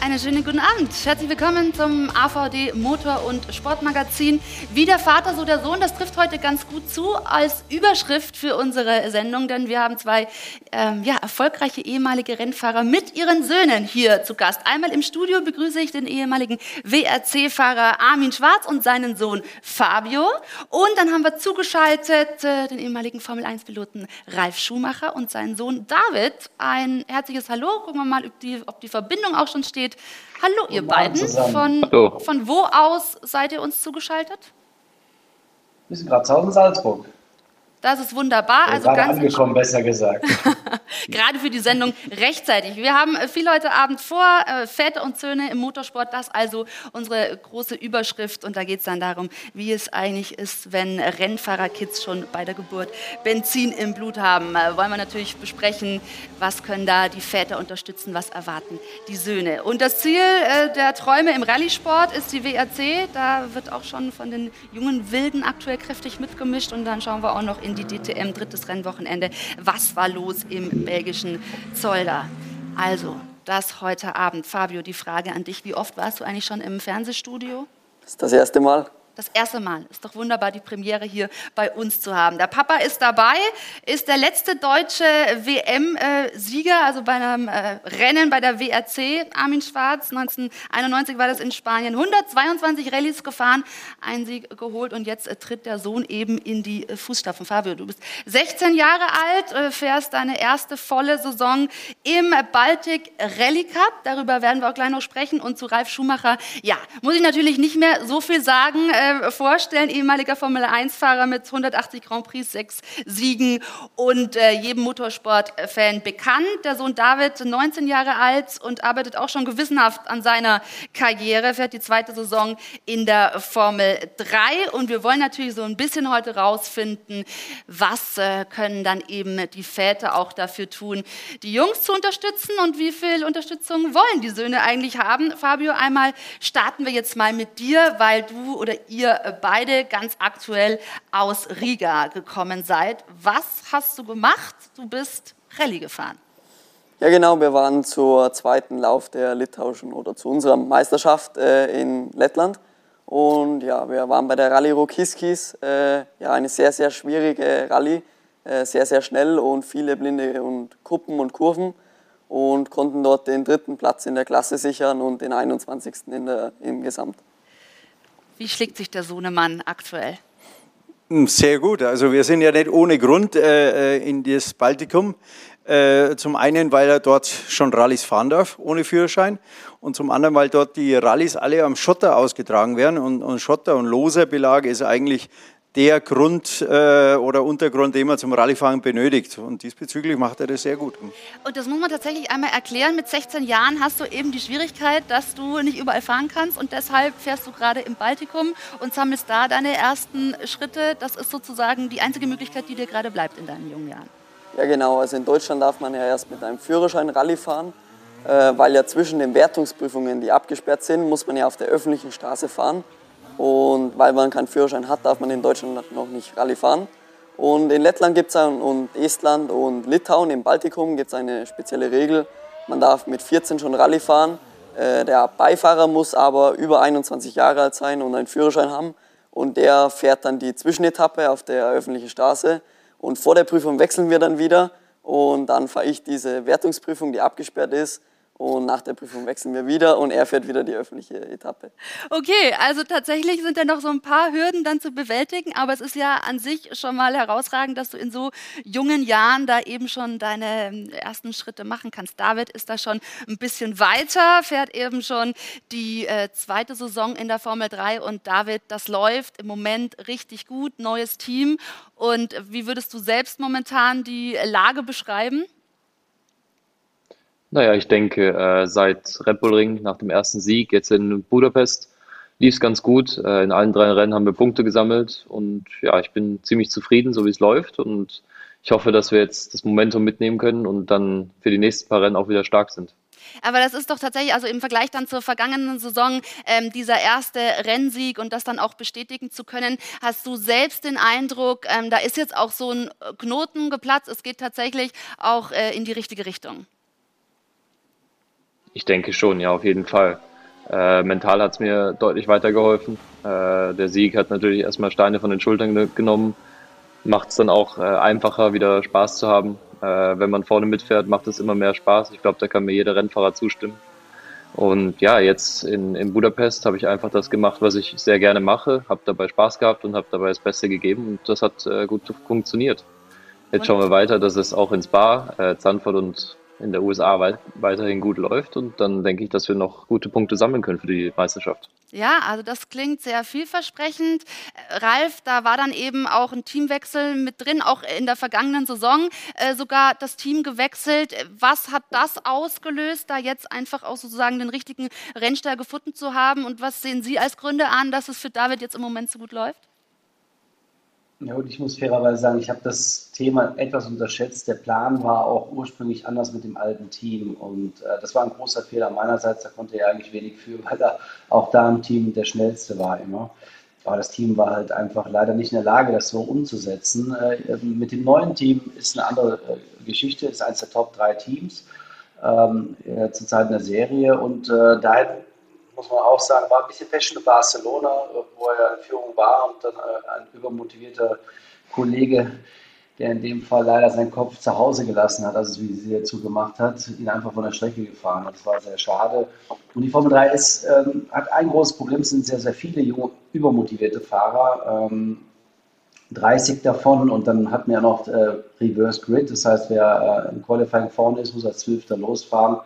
Einen schönen guten Abend. Herzlich willkommen zum AVD Motor- und Sportmagazin. Wie der Vater, so der Sohn. Das trifft heute ganz gut zu als Überschrift für unsere Sendung, denn wir haben zwei ähm, ja, erfolgreiche ehemalige Rennfahrer mit ihren Söhnen hier zu Gast. Einmal im Studio begrüße ich den ehemaligen WRC-Fahrer Armin Schwarz und seinen Sohn Fabio. Und dann haben wir zugeschaltet äh, den ehemaligen Formel-1-Piloten Ralf Schumacher und seinen Sohn David. Ein herzliches Hallo. Gucken wir mal, ob die, ob die Verbindung auch schon steht. Hallo, ihr beiden. Von, Hallo. von wo aus seid ihr uns zugeschaltet? Wir sind gerade zu Hause in Salzburg. Das ist wunderbar. also gerade ganz angekommen, besser gesagt. gerade für die Sendung rechtzeitig. Wir haben äh, viel heute Abend vor, äh, Väter und Söhne im Motorsport. Das also unsere große Überschrift. Und da geht es dann darum, wie es eigentlich ist, wenn Rennfahrerkids schon bei der Geburt Benzin im Blut haben. Äh, wollen wir natürlich besprechen, was können da die Väter unterstützen, was erwarten die Söhne. Und das Ziel der Träume im Rallye-Sport ist die WRC. Da wird auch schon von den jungen Wilden aktuell kräftig mitgemischt. Und dann schauen wir auch noch in in die DTM, drittes Rennwochenende. Was war los im belgischen Zolder? Also, das heute Abend. Fabio, die Frage an dich. Wie oft warst du eigentlich schon im Fernsehstudio? Das ist das erste Mal das erste Mal. Ist doch wunderbar, die Premiere hier bei uns zu haben. Der Papa ist dabei, ist der letzte deutsche WM-Sieger, also bei einem äh, Rennen bei der WRC. Armin Schwarz, 1991 war das in Spanien. 122 Rallyes gefahren, einen Sieg geholt und jetzt äh, tritt der Sohn eben in die äh, Fußstapfen. Fabio, du bist 16 Jahre alt, fährst deine erste volle Saison im Baltic Rally Cup. Darüber werden wir auch gleich noch sprechen. Und zu Ralf Schumacher, ja, muss ich natürlich nicht mehr so viel sagen äh, vorstellen, ehemaliger Formel-1-Fahrer mit 180 Grand Prix, sechs Siegen und äh, jedem Motorsport-Fan bekannt. Der Sohn David, 19 Jahre alt und arbeitet auch schon gewissenhaft an seiner Karriere, fährt die zweite Saison in der Formel 3 und wir wollen natürlich so ein bisschen heute rausfinden, was äh, können dann eben die Väter auch dafür tun, die Jungs zu unterstützen und wie viel Unterstützung wollen die Söhne eigentlich haben. Fabio, einmal starten wir jetzt mal mit dir, weil du oder ihr ihr beide ganz aktuell aus Riga gekommen seid. Was hast du gemacht? Du bist Rallye gefahren. Ja, genau. Wir waren zur zweiten Lauf der litauischen oder zu unserer Meisterschaft äh, in Lettland. Und ja, wir waren bei der Rallye Rokiskis. Äh, ja, eine sehr, sehr schwierige Rallye. Äh, sehr, sehr schnell und viele blinde und Kuppen und Kurven. Und konnten dort den dritten Platz in der Klasse sichern und den 21. In der, im Gesamt. Wie schlägt sich der Sohnemann aktuell? Hm, sehr gut. Also wir sind ja nicht ohne Grund äh, äh, in das Baltikum. Äh, zum einen, weil er dort schon Rallyes fahren darf, ohne Führerschein. Und zum anderen, weil dort die Rallyes alle am Schotter ausgetragen werden. Und, und Schotter und loser Belag ist eigentlich der Grund äh, oder Untergrund, den man zum Rallyefahren benötigt. Und diesbezüglich macht er das sehr gut. Und das muss man tatsächlich einmal erklären. Mit 16 Jahren hast du eben die Schwierigkeit, dass du nicht überall fahren kannst und deshalb fährst du gerade im Baltikum und sammelst da deine ersten Schritte. Das ist sozusagen die einzige Möglichkeit, die dir gerade bleibt in deinen jungen Jahren. Ja genau, also in Deutschland darf man ja erst mit einem Führerschein Rallye fahren, äh, weil ja zwischen den Wertungsprüfungen, die abgesperrt sind, muss man ja auf der öffentlichen Straße fahren. Und weil man keinen Führerschein hat, darf man in Deutschland noch nicht Rallye fahren. Und in Lettland gibt's und Estland und Litauen im Baltikum gibt es eine spezielle Regel. Man darf mit 14 schon Rallye fahren. Äh, der Beifahrer muss aber über 21 Jahre alt sein und einen Führerschein haben. Und der fährt dann die Zwischenetappe auf der öffentlichen Straße. Und vor der Prüfung wechseln wir dann wieder. Und dann fahre ich diese Wertungsprüfung, die abgesperrt ist. Und nach der Prüfung wechseln wir wieder und er fährt wieder die öffentliche Etappe. Okay, also tatsächlich sind da noch so ein paar Hürden dann zu bewältigen, aber es ist ja an sich schon mal herausragend, dass du in so jungen Jahren da eben schon deine ähm, ersten Schritte machen kannst. David ist da schon ein bisschen weiter, fährt eben schon die äh, zweite Saison in der Formel 3 und David, das läuft im Moment richtig gut, neues Team. Und wie würdest du selbst momentan die Lage beschreiben? Naja, ich denke, äh, seit Red Bull Ring nach dem ersten Sieg, jetzt in Budapest, lief es ganz gut. Äh, in allen drei Rennen haben wir Punkte gesammelt und ja, ich bin ziemlich zufrieden, so wie es läuft und ich hoffe, dass wir jetzt das Momentum mitnehmen können und dann für die nächsten paar Rennen auch wieder stark sind. Aber das ist doch tatsächlich, also im Vergleich dann zur vergangenen Saison, ähm, dieser erste Rennsieg und das dann auch bestätigen zu können, hast du selbst den Eindruck, ähm, da ist jetzt auch so ein Knoten geplatzt, es geht tatsächlich auch äh, in die richtige Richtung? Ich denke schon, ja, auf jeden Fall. Äh, mental hat es mir deutlich weitergeholfen. Äh, der Sieg hat natürlich erstmal Steine von den Schultern genommen. Macht es dann auch äh, einfacher, wieder Spaß zu haben. Äh, wenn man vorne mitfährt, macht es immer mehr Spaß. Ich glaube, da kann mir jeder Rennfahrer zustimmen. Und ja, jetzt in, in Budapest habe ich einfach das gemacht, was ich sehr gerne mache, habe dabei Spaß gehabt und habe dabei das Beste gegeben und das hat äh, gut funktioniert. Jetzt schauen wir weiter, dass es auch ins Bar, äh, Zandvoort und in der USA weit, weiterhin gut läuft. Und dann denke ich, dass wir noch gute Punkte sammeln können für die Meisterschaft. Ja, also das klingt sehr vielversprechend. Äh, Ralf, da war dann eben auch ein Teamwechsel mit drin, auch in der vergangenen Saison äh, sogar das Team gewechselt. Was hat das ausgelöst, da jetzt einfach auch sozusagen den richtigen Rennstall gefunden zu haben? Und was sehen Sie als Gründe an, dass es für David jetzt im Moment so gut läuft? Ja, und ich muss fairerweise sagen, ich habe das Thema etwas unterschätzt. Der Plan war auch ursprünglich anders mit dem alten Team. Und äh, das war ein großer Fehler meinerseits. Da konnte er eigentlich wenig für, weil er auch da im Team der Schnellste war immer. Aber das Team war halt einfach leider nicht in der Lage, das so umzusetzen. Äh, mit dem neuen Team ist eine andere äh, Geschichte, ist eines der Top 3 Teams ähm, äh, Zeit in der Serie. Und äh, da muss man auch sagen, war ein bisschen Passion in Barcelona, wo er in Führung war und dann äh, ein übermotivierter Kollege, der in dem Fall leider seinen Kopf zu Hause gelassen hat, also wie sie dazu gemacht hat, ihn einfach von der Strecke gefahren hat. Das war sehr schade. Und die Formel 3 ist, ähm, hat ein großes Problem, es sind sehr, sehr viele junge, übermotivierte Fahrer. Ähm, 30 davon und dann hat man ja noch äh, Reverse Grid, das heißt, wer äh, im Qualifying vorne ist, muss als Zwölfter losfahren.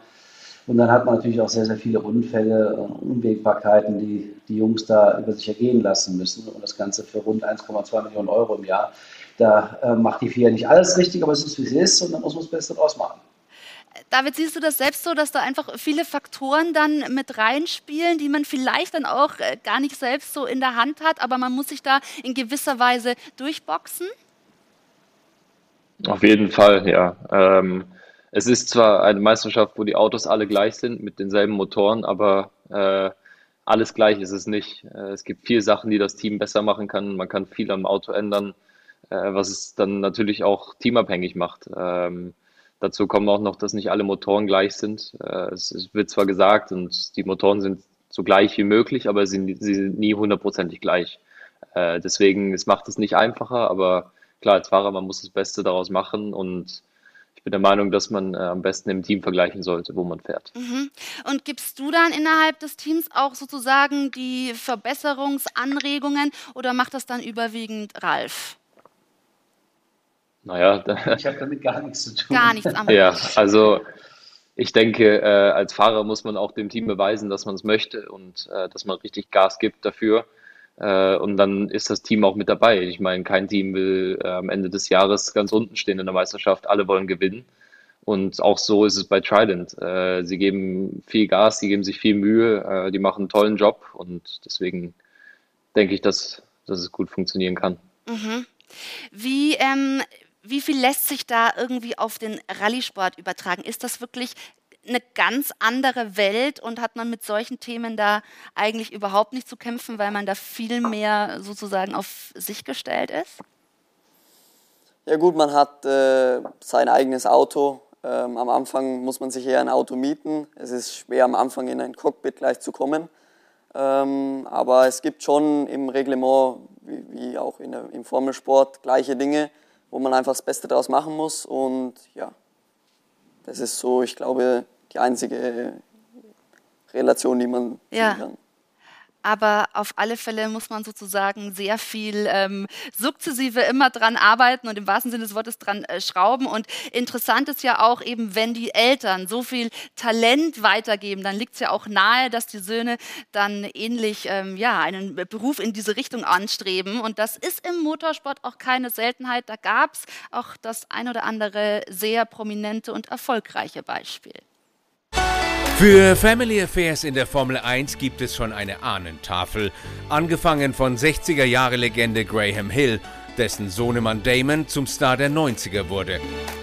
Und dann hat man natürlich auch sehr, sehr viele Unfälle und Unwägbarkeiten, die die Jungs da über sich ergehen lassen müssen. Und das Ganze für rund 1,2 Millionen Euro im Jahr. Da äh, macht die FIA nicht alles richtig, aber es ist, wie es ist und dann muss man das Beste draus machen. David, siehst du das selbst so, dass da einfach viele Faktoren dann mit reinspielen, die man vielleicht dann auch äh, gar nicht selbst so in der Hand hat, aber man muss sich da in gewisser Weise durchboxen? Auf jeden Fall, ja. Ähm, es ist zwar eine Meisterschaft, wo die Autos alle gleich sind mit denselben Motoren, aber äh, alles gleich ist es nicht. Äh, es gibt viele Sachen, die das Team besser machen kann. Man kann viel am Auto ändern, äh, was es dann natürlich auch teamabhängig macht. Ähm, dazu kommt auch noch, dass nicht alle Motoren gleich sind. Äh, es, es, wird zwar gesagt und die Motoren sind so gleich wie möglich, aber sie, sie sind nie hundertprozentig gleich. Äh, deswegen, es macht es nicht einfacher, aber klar, als Fahrer, man muss das Beste daraus machen und ich bin der Meinung, dass man äh, am besten im Team vergleichen sollte, wo man fährt. Mhm. Und gibst du dann innerhalb des Teams auch sozusagen die Verbesserungsanregungen oder macht das dann überwiegend Ralf? Naja, ich habe damit gar nichts zu tun. Gar nichts am Ja, also ich denke, äh, als Fahrer muss man auch dem Team beweisen, dass man es möchte und äh, dass man richtig Gas gibt dafür. Äh, und dann ist das Team auch mit dabei. Ich meine, kein Team will äh, am Ende des Jahres ganz unten stehen in der Meisterschaft. Alle wollen gewinnen. Und auch so ist es bei Trident. Äh, sie geben viel Gas, sie geben sich viel Mühe, die machen einen tollen Job und deswegen denke ich, dass, dass es gut funktionieren kann. Mhm. Wie, ähm, wie viel lässt sich da irgendwie auf den Rallye-Sport übertragen? Ist das wirklich eine ganz andere Welt und hat man mit solchen Themen da eigentlich überhaupt nicht zu kämpfen, weil man da viel mehr sozusagen auf sich gestellt ist? Ja gut, man hat äh, sein eigenes Auto. Ähm, am Anfang muss man sich eher ein Auto mieten. Es ist schwer am Anfang in ein Cockpit gleich zu kommen. Ähm, aber es gibt schon im Reglement, wie, wie auch der, im Formelsport, gleiche Dinge, wo man einfach das Beste daraus machen muss. Und ja, das ist so, ich glaube, die einzige Relation, die man ja. kann. Aber auf alle Fälle muss man sozusagen sehr viel ähm, sukzessive immer dran arbeiten und im wahrsten Sinne des Wortes dran äh, schrauben. Und interessant ist ja auch eben, wenn die Eltern so viel Talent weitergeben, dann liegt es ja auch nahe, dass die Söhne dann ähnlich ähm, ja, einen Beruf in diese Richtung anstreben. Und das ist im Motorsport auch keine Seltenheit. Da gab es auch das ein oder andere sehr prominente und erfolgreiche Beispiel. Für Family Affairs in der Formel 1 gibt es schon eine Ahnentafel, angefangen von 60er-Jahre-Legende Graham Hill, dessen Sohnemann Damon zum Star der 90er wurde.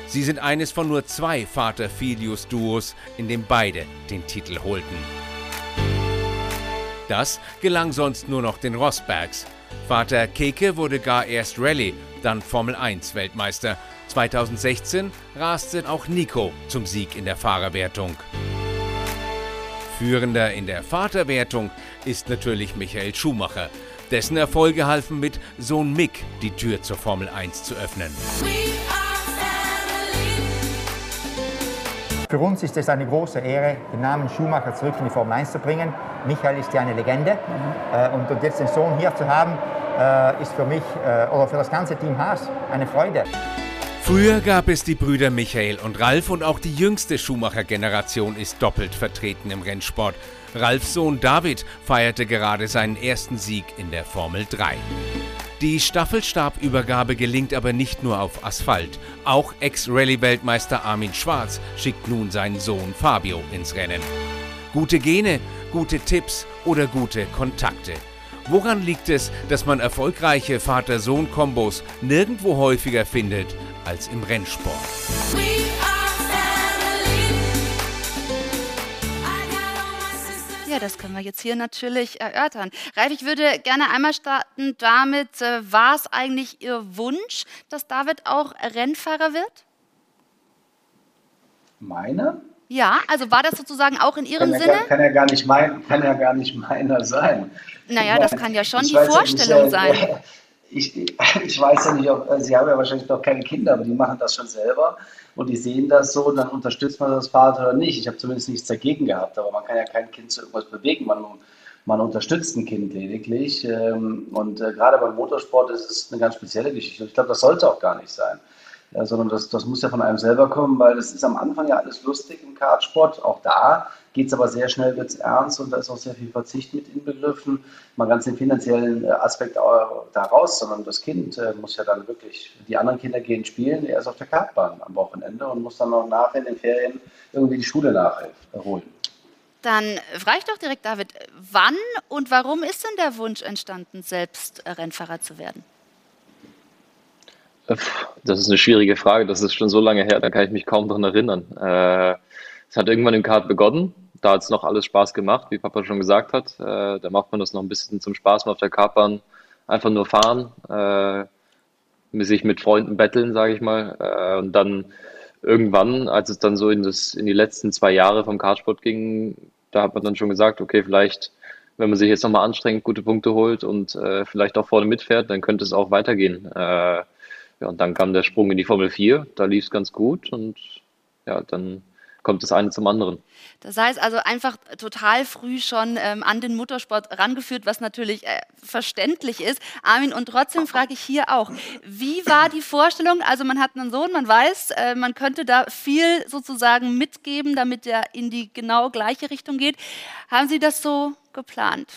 Sie sind eines von nur zwei Vater-Filius-Duos, in dem beide den Titel holten. Das gelang sonst nur noch den Rosbergs. Vater Keke wurde gar erst Rallye, dann Formel 1 Weltmeister. 2016 raste auch Nico zum Sieg in der Fahrerwertung. Führender in der Vaterwertung ist natürlich Michael Schumacher. Dessen Erfolge halfen mit Sohn Mick die Tür zur Formel 1 zu öffnen. Für uns ist es eine große Ehre, den Namen Schumacher zurück in die Formel 1 zu bringen. Michael ist ja eine Legende. Mhm. und jetzt den Sohn hier zu haben, äh, ist für mich äh, oder für das ganze Team Haas eine Freude. Früher gab es die Brüder Michael und Ralf und auch die jüngste Schumacher-Generation ist doppelt vertreten im Rennsport. Ralfs Sohn David feierte gerade seinen ersten Sieg in der Formel 3. Die Staffelstabübergabe gelingt aber nicht nur auf Asphalt. Auch Ex-Rallye-Weltmeister Armin Schwarz schickt nun seinen Sohn Fabio ins Rennen. Gute Gene, gute Tipps oder gute Kontakte. Woran liegt es, dass man erfolgreiche Vater-Sohn-Kombos nirgendwo häufiger findet als im Rennsport? Ja, das können wir jetzt hier natürlich erörtern. Ralf, ich würde gerne einmal starten damit, äh, war es eigentlich Ihr Wunsch, dass David auch Rennfahrer wird? Meine? Ja, also war das sozusagen auch in Ihrem kann Sinne? Ja, kann, ja gar nicht mein, kann ja gar nicht meiner sein. Naja, das kann ja schon die Vorstellung nicht, sein. Ich, ich, weiß ja nicht, ob, Sie haben ja wahrscheinlich noch keine Kinder, aber die machen das schon selber und die sehen das so, dann unterstützt man das Vater oder nicht. Ich habe zumindest nichts dagegen gehabt, aber man kann ja kein Kind zu irgendwas bewegen. Man, man unterstützt ein Kind lediglich. Ähm, und äh, gerade beim Motorsport ist es eine ganz spezielle Geschichte. Ich glaube, das sollte auch gar nicht sein. Sondern das, das muss ja von einem selber kommen, weil das ist am Anfang ja alles lustig im Kartsport. Auch da geht es aber sehr schnell, wird es ernst und da ist auch sehr viel Verzicht mit inbegriffen. Mal ganz den finanziellen äh, Aspekt da raus, sondern das Kind äh, muss ja dann wirklich, die anderen Kinder gehen spielen, er ist auf der Kartbahn am Wochenende und muss dann noch nachher in den Ferien irgendwie die Schule nachholen. Dann frage ich doch direkt, David, wann und warum ist denn der Wunsch entstanden, selbst Rennfahrer zu werden? Das ist eine schwierige Frage. Das ist schon so lange her, da kann ich mich kaum daran erinnern. Es hat irgendwann im Kart begonnen. Da hat es noch alles Spaß gemacht, wie Papa schon gesagt hat. Äh, da macht man das noch ein bisschen zum Spaß mal auf der Kartbahn. Einfach nur fahren, äh, sich mit Freunden betteln, sage ich mal. Äh, und dann irgendwann, als es dann so in, das, in die letzten zwei Jahre vom Kartsport ging, da hat man dann schon gesagt, okay, vielleicht, wenn man sich jetzt nochmal anstrengt, gute Punkte holt und äh, vielleicht auch vorne mitfährt, dann könnte es auch weitergehen. Äh, ja, und dann kam der Sprung in die Formel 4, da lief es ganz gut und ja, dann kommt das eine zum anderen. Das heißt also einfach total früh schon ähm, an den Motorsport rangeführt, was natürlich äh, verständlich ist. Armin, und trotzdem frage ich hier auch, wie war die Vorstellung? Also man hat einen Sohn, man weiß, äh, man könnte da viel sozusagen mitgeben, damit er in die genau gleiche Richtung geht. Haben Sie das so geplant?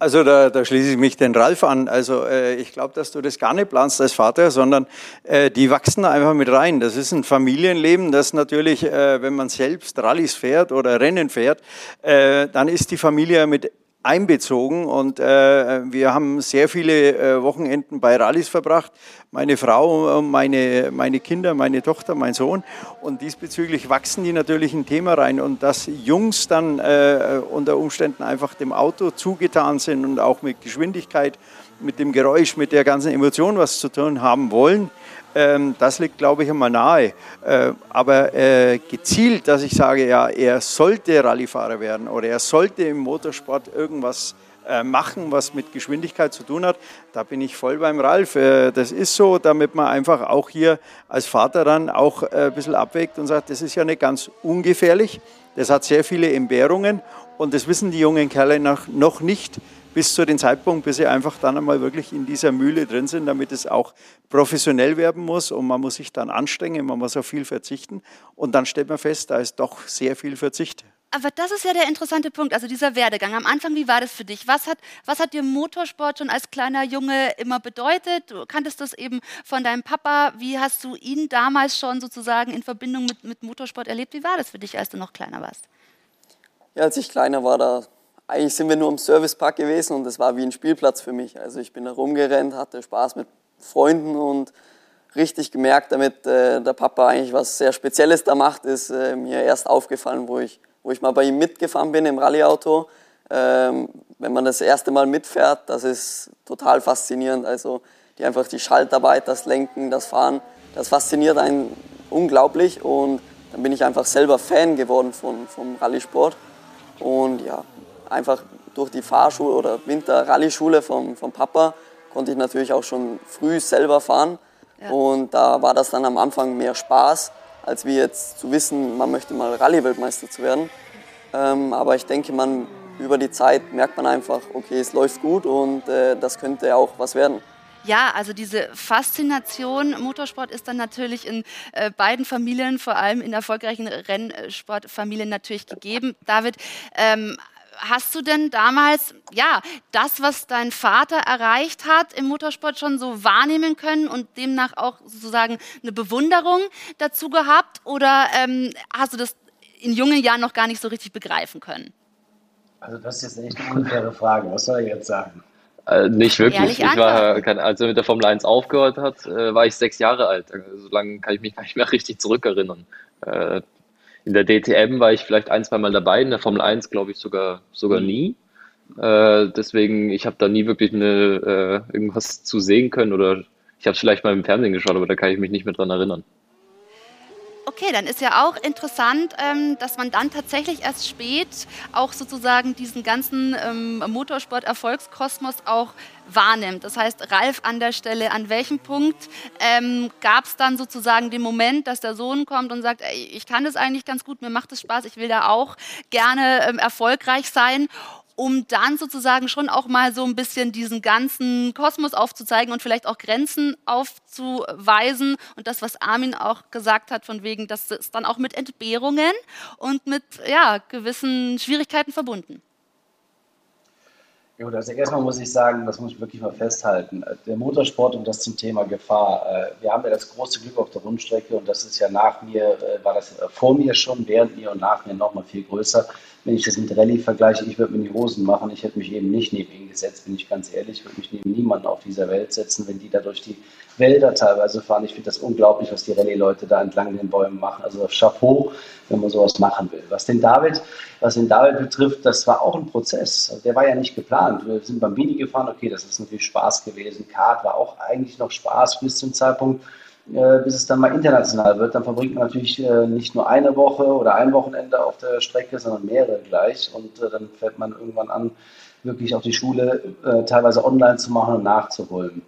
Also da, da schließe ich mich den Ralf an. Also äh, ich glaube, dass du das gar nicht planst als Vater, sondern äh, die wachsen da einfach mit rein. Das ist ein Familienleben, das natürlich, äh, wenn man selbst Rallyes fährt oder Rennen fährt, äh, dann ist die Familie mit einbezogen und äh, wir haben sehr viele äh, Wochenenden bei Rallyes verbracht. Meine Frau, meine, meine Kinder, meine Tochter, mein Sohn. Und diesbezüglich wachsen die natürlich ein Thema rein. Und dass Jungs dann äh, unter Umständen einfach dem Auto zugetan sind und auch mit Geschwindigkeit, mit dem Geräusch, mit der ganzen Emotion was zu tun haben wollen, das liegt, glaube ich, einmal nahe. Äh, aber äh, gezielt, dass ich sage, ja, er sollte Rallyefahrer werden oder er sollte im Motorsport irgendwas äh, machen, was mit Geschwindigkeit zu tun hat, da bin ich voll beim Ralf. Das ist so, damit man einfach auch hier als Vater dann auch ein bisschen abwägt und sagt, das ist ja nicht ganz ungefährlich. Das hat sehr viele Entbehrungen und das wissen die jungen Kerle noch nicht bis zu dem Zeitpunkt, bis sie einfach dann einmal wirklich in dieser Mühle drin sind, damit es auch professionell werden muss und man muss sich dann anstrengen, man muss auf viel verzichten und dann stellt man fest, da ist doch sehr viel Verzicht. Aber das ist ja der interessante Punkt, also dieser Werdegang. Am Anfang, wie war das für dich? Was hat, was hat dir Motorsport schon als kleiner Junge immer bedeutet? Du kanntest das eben von deinem Papa. Wie hast du ihn damals schon sozusagen in Verbindung mit, mit Motorsport erlebt? Wie war das für dich, als du noch kleiner warst? Ja, als ich kleiner war, da eigentlich sind wir nur im Servicepark gewesen und es war wie ein Spielplatz für mich. Also ich bin da rumgerannt, hatte Spaß mit Freunden und richtig gemerkt, damit äh, der Papa eigentlich was sehr Spezielles da macht, ist äh, mir erst aufgefallen, wo ich, wo ich mal bei ihm mitgefahren bin im Rallyeauto. Ähm, wenn man das erste Mal mitfährt, das ist total faszinierend. Also die einfach die Schaltarbeit, das Lenken, das Fahren, das fasziniert einen unglaublich und dann bin ich einfach selber Fan geworden von, vom Rallye-Sport. Und ja, einfach durch die Fahrschule oder Winter-Rallye-Schule vom, vom Papa konnte ich natürlich auch schon früh selber fahren. Ja. Und da war das dann am Anfang mehr Spaß, als wie jetzt zu wissen, man möchte mal Rallye-Weltmeister zu werden. Ähm, aber ich denke, man über die Zeit merkt man einfach, okay, es läuft gut und äh, das könnte auch was werden. Ja, also diese Faszination Motorsport ist dann natürlich in äh, beiden Familien, vor allem in erfolgreichen Rennsportfamilien natürlich gegeben. David, ähm, hast du denn damals, ja, das, was dein Vater erreicht hat im Motorsport schon so wahrnehmen können und demnach auch sozusagen eine Bewunderung dazu gehabt? Oder ähm, hast du das in jungen Jahren noch gar nicht so richtig begreifen können? Also das ist jetzt echt eine unfaire Frage. Was soll ich jetzt sagen? Äh, nicht wirklich. Ehrlich ich war, kann, als er mit der Formel 1 aufgehört hat, äh, war ich sechs Jahre alt. Also, so lange kann ich mich gar nicht mehr richtig zurückerinnern. Äh, in der DTM war ich vielleicht ein, zwei Mal dabei, in der Formel 1 glaube ich sogar, sogar mhm. nie. Äh, deswegen, ich habe da nie wirklich eine, äh, irgendwas zu sehen können oder ich habe es vielleicht mal im Fernsehen geschaut, aber da kann ich mich nicht mehr dran erinnern. Okay, dann ist ja auch interessant, ähm, dass man dann tatsächlich erst spät auch sozusagen diesen ganzen ähm, Motorsport-Erfolgskosmos auch wahrnimmt. Das heißt, Ralf an der Stelle, an welchem Punkt ähm, gab es dann sozusagen den Moment, dass der Sohn kommt und sagt, ey, ich kann das eigentlich ganz gut, mir macht es Spaß, ich will da auch gerne ähm, erfolgreich sein um dann sozusagen schon auch mal so ein bisschen diesen ganzen Kosmos aufzuzeigen und vielleicht auch Grenzen aufzuweisen. Und das, was Armin auch gesagt hat, von wegen, das ist dann auch mit Entbehrungen und mit ja, gewissen Schwierigkeiten verbunden. Ja, also erstmal muss ich sagen, das muss ich wirklich mal festhalten. Der Motorsport und das zum Thema Gefahr. Äh, wir haben ja das große Glück auf der Rundstrecke und das ist ja nach mir, äh, war das vor mir schon, während mir und nach mir nochmal viel größer wenn ich das mit Rallye vergleiche, ich würde mir die Hosen machen. Ich hätte mich eben nicht neben ihn gesetzt, bin ich ganz ehrlich. Ich würde mich neben niemanden auf dieser Welt setzen, wenn die da durch die Wälder teilweise fahren. Ich finde das unglaublich, was die Rallye-Leute da entlang den Bäumen machen. Also Chapeau, wenn man sowas machen will. Was den David, was den David betrifft, das war auch ein Prozess. Also der war ja nicht geplant. Wir sind beim Bini gefahren, okay, das ist natürlich Spaß gewesen. Kart war auch eigentlich noch Spaß bis zum Zeitpunkt, bis es dann mal international wird. Dann verbringt man natürlich äh, nicht nur eine Woche oder ein Wochenende auf der Strecke, sondern mehrere gleich. Und äh, dann fällt man irgendwann an, wirklich auch die Schule teilweise online zu machen und nachzuholen.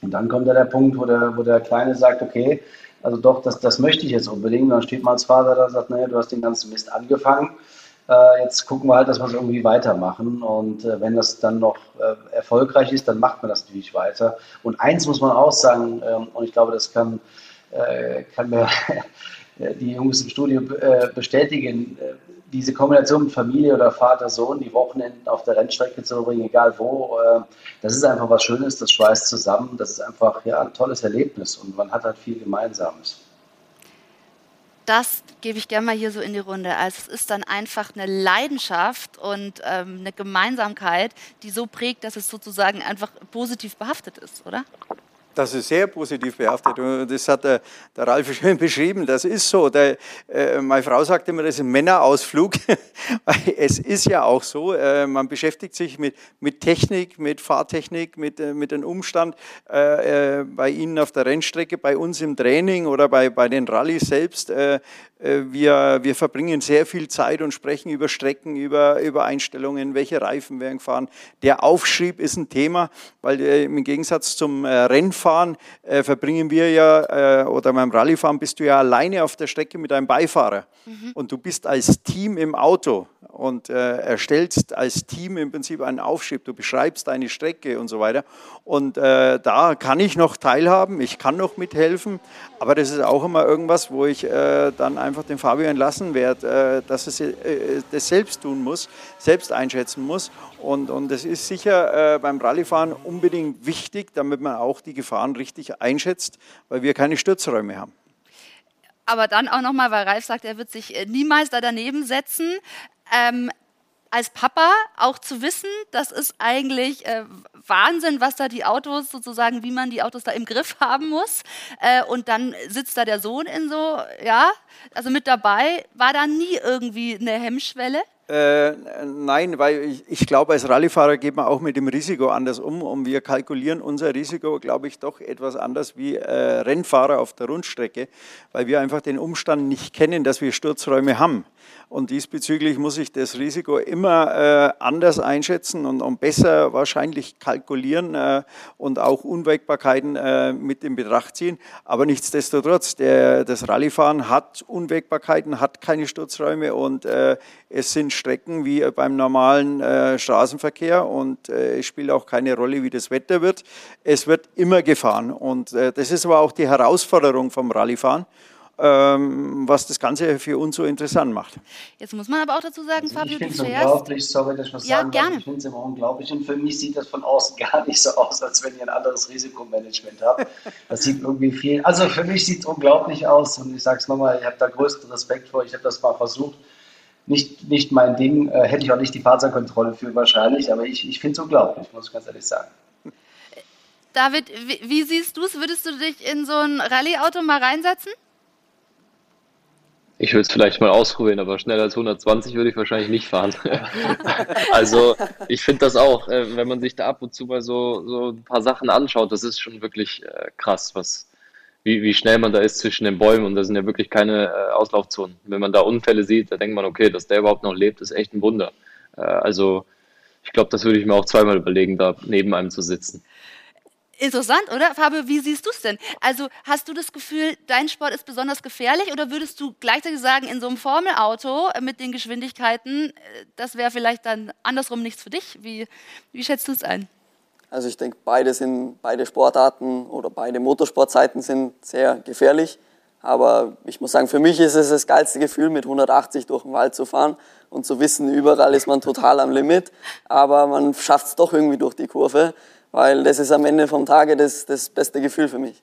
Und dann kommt da der Punkt, wo der, wo der Kleine sagt, okay, also doch, das, das möchte ich jetzt unbedingt. Und dann steht man als Vater da und sagt, naja, du hast den ganzen Mist angefangen äh, jetzt gucken wir halt, dass wir es irgendwie weitermachen. Und äh, wenn das dann noch äh, erfolgreich ist, dann macht man das natürlich weiter. Und eins muss man auch sagen, ähm, und ich glaube, das kann, äh, kann mir die Jungs im Studio äh, bestätigen, äh, diese Kombination mit Familie oder Vater, Sohn, die Wochenenden auf der Rennstrecke zu bringen, egal wo, das ist einfach was Schönes, das schweißt zusammen, das ist einfach ja, ein tolles Erlebnis und man hat halt viel Gemeinsames das gebe ich gerne mal hier so in die Runde. Also es ist dann einfach eine Leidenschaft und ähm, eine Gemeinsamkeit, die so prägt, dass es sozusagen einfach positiv behaftet ist, oder? Das ist sehr positiv behaftet. Und das hat der, der Ralf schön beschrieben. Das ist so. Der, äh, meine Frau sagt immer, das ist ein Männerausflug. es ist ja auch so. Äh, man beschäftigt sich mit, mit Technik, mit Fahrtechnik, mit, äh, mit dem Umstand äh, äh, bei Ihnen auf der Rennstrecke, bei uns im Training oder bei, bei den Rallyes selbst. Äh, wir, wir verbringen sehr viel Zeit und sprechen über Strecken, über, über Einstellungen, welche Reifen werden gefahren. Der Aufschrieb ist ein Thema, weil im Gegensatz zum Rennfahren Rallyefahren äh, verbringen wir ja, äh, oder beim Rallyefahren bist du ja alleine auf der Strecke mit einem Beifahrer. Mhm. Und du bist als Team im Auto und äh, erstellst als Team im Prinzip einen Aufschrieb. Du beschreibst deine Strecke und so weiter. Und äh, da kann ich noch teilhaben, ich kann noch mithelfen, aber das ist auch immer irgendwas, wo ich äh, dann einfach den Fabio entlassen werde, äh, dass es das selbst tun muss, selbst einschätzen muss. Und, und das ist sicher beim Rallyefahren unbedingt wichtig, damit man auch die Gefahren richtig einschätzt, weil wir keine Stürzräume haben. Aber dann auch nochmal, weil Ralf sagt, er wird sich äh, niemals da daneben setzen. Ähm, als Papa auch zu wissen, das ist eigentlich äh, Wahnsinn, was da die Autos sozusagen, wie man die Autos da im Griff haben muss. Äh, und dann sitzt da der Sohn in so, ja, also mit dabei. War da nie irgendwie eine Hemmschwelle? Äh, nein, weil ich, ich glaube, als Rallyefahrer geht man auch mit dem Risiko anders um und wir kalkulieren unser Risiko, glaube ich, doch etwas anders wie äh, Rennfahrer auf der Rundstrecke, weil wir einfach den Umstand nicht kennen, dass wir Sturzräume haben. Und diesbezüglich muss ich das Risiko immer äh, anders einschätzen und, und, besser wahrscheinlich kalkulieren äh, und auch Unwägbarkeiten äh, mit in Betracht ziehen. Aber nichtsdestotrotz, der, das Rallyefahren hat Unwägbarkeiten, hat keine Sturzräume und es sind Strecken wie beim normalen Straßenverkehr und es spielt auch keine Rolle, wie das Wetter wird. Es wird immer gefahren und das ist aber auch die Herausforderung vom Rallyefahren was das Ganze für uns so interessant macht. Jetzt muss man aber auch dazu sagen, also Fabio, ich finde es unglaublich, sorry, dass ich was ja, sagen gerne. darf, ich finde es immer unglaublich und für mich sieht das von außen gar nicht so aus, als wenn ihr ein anderes Risikomanagement habt. Das sieht irgendwie viel, also für mich sieht es unglaublich aus und ich sage es nochmal, ich habe da größten Respekt vor, ich habe das mal versucht, nicht, nicht mein Ding, äh, hätte ich auch nicht die Fahrzeugkontrolle für wahrscheinlich, aber ich, ich finde es unglaublich, muss ich ganz ehrlich sagen. David, wie, wie siehst du es? Würdest du dich in so ein Rallye-Auto mal reinsetzen? Ich würde es vielleicht mal ausprobieren, aber schneller als 120 würde ich wahrscheinlich nicht fahren. also ich finde das auch, äh, wenn man sich da ab und zu mal so, so ein paar Sachen anschaut, das ist schon wirklich äh, krass, was, wie, wie schnell man da ist zwischen den Bäumen und da sind ja wirklich keine äh, Auslaufzonen. Wenn man da Unfälle sieht, da denkt man, okay, dass der überhaupt noch lebt, ist echt ein Wunder. also ich glaube, das würde ich mir auch zweimal überlegen, da neben einem zu sitzen. Interessant, oder? Fabio, wie siehst du es denn? Also hast du das Gefühl, dein Sport ist besonders gefährlich oder würdest du gleichzeitig sagen, in so einem Formelauto mit den Geschwindigkeiten, äh, das wäre vielleicht dann andersrum nichts für dich? Wie, wie schätzt du es ein? Also ich denke, beide sind, beide Sportarten oder beide Motorsportzeiten sind sehr gefährlich. Aber ich muss sagen, für mich ist es das geilste Gefühl, mit 180 durch den Wald zu fahren und zu wissen, überall ist man total am Limit. Aber man schafft es doch irgendwie durch die Kurve weil das ist am Ende vom Tage das, das beste Gefühl für mich.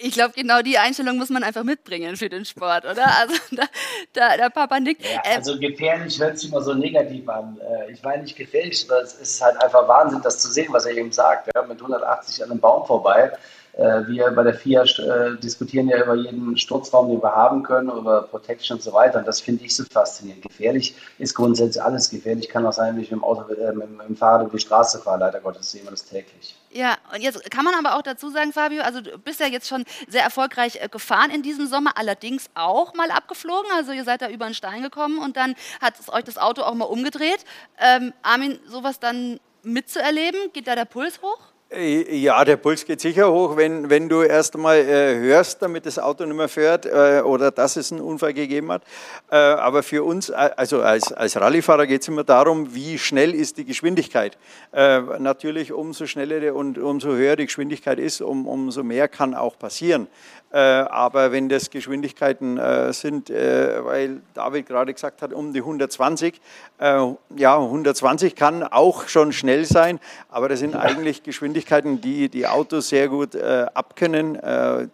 Ich glaube, genau die Einstellung muss man einfach mitbringen für den Sport, oder? Also da, da, der Papa nickt. Ja, ähm, also gefährlich hört sich immer so negativ an. Äh, ich meine nicht gefährlich, aber es ist halt einfach Wahnsinn, das zu sehen, was er eben sagt. Ja, mit 180 an einem Baum vorbei. Äh, wir bei der FIA äh, diskutieren ja über jeden Sturzraum, den wir haben können, über Protection und so weiter. Und das finde ich so faszinierend. Gefährlich ist grundsätzlich alles gefährlich. Kann auch sein, wenn ich mit dem, Auto, äh, mit dem Fahrrad über die Straße fahre. Leider Gottes sehen wir das täglich. Ja, und jetzt kann man aber auch dazu sagen, Fabio, also du bist ja jetzt schon sehr erfolgreich äh, gefahren in diesem Sommer, allerdings auch mal abgeflogen. Also ihr seid da über einen Stein gekommen und dann hat euch das Auto auch mal umgedreht. Ähm, Armin, sowas dann mitzuerleben, geht da der Puls hoch? Äh, ja, der Puls geht sicher hoch, wenn, wenn du erst einmal äh, hörst, damit das Auto nicht mehr fährt äh, oder dass es einen Unfall gegeben hat. Äh, aber für uns, äh, also als, als Rallyefahrer geht es immer darum, wie schnell ist die Geschwindigkeit. Äh, natürlich, umso schneller und umso höher die Geschwindigkeit ist, um, umso mehr kann auch passieren. Aber wenn das Geschwindigkeiten sind, weil David gerade gesagt hat, um die 120, ja, 120 kann auch schon schnell sein, aber das sind eigentlich Geschwindigkeiten, die die Autos sehr gut abkönnen.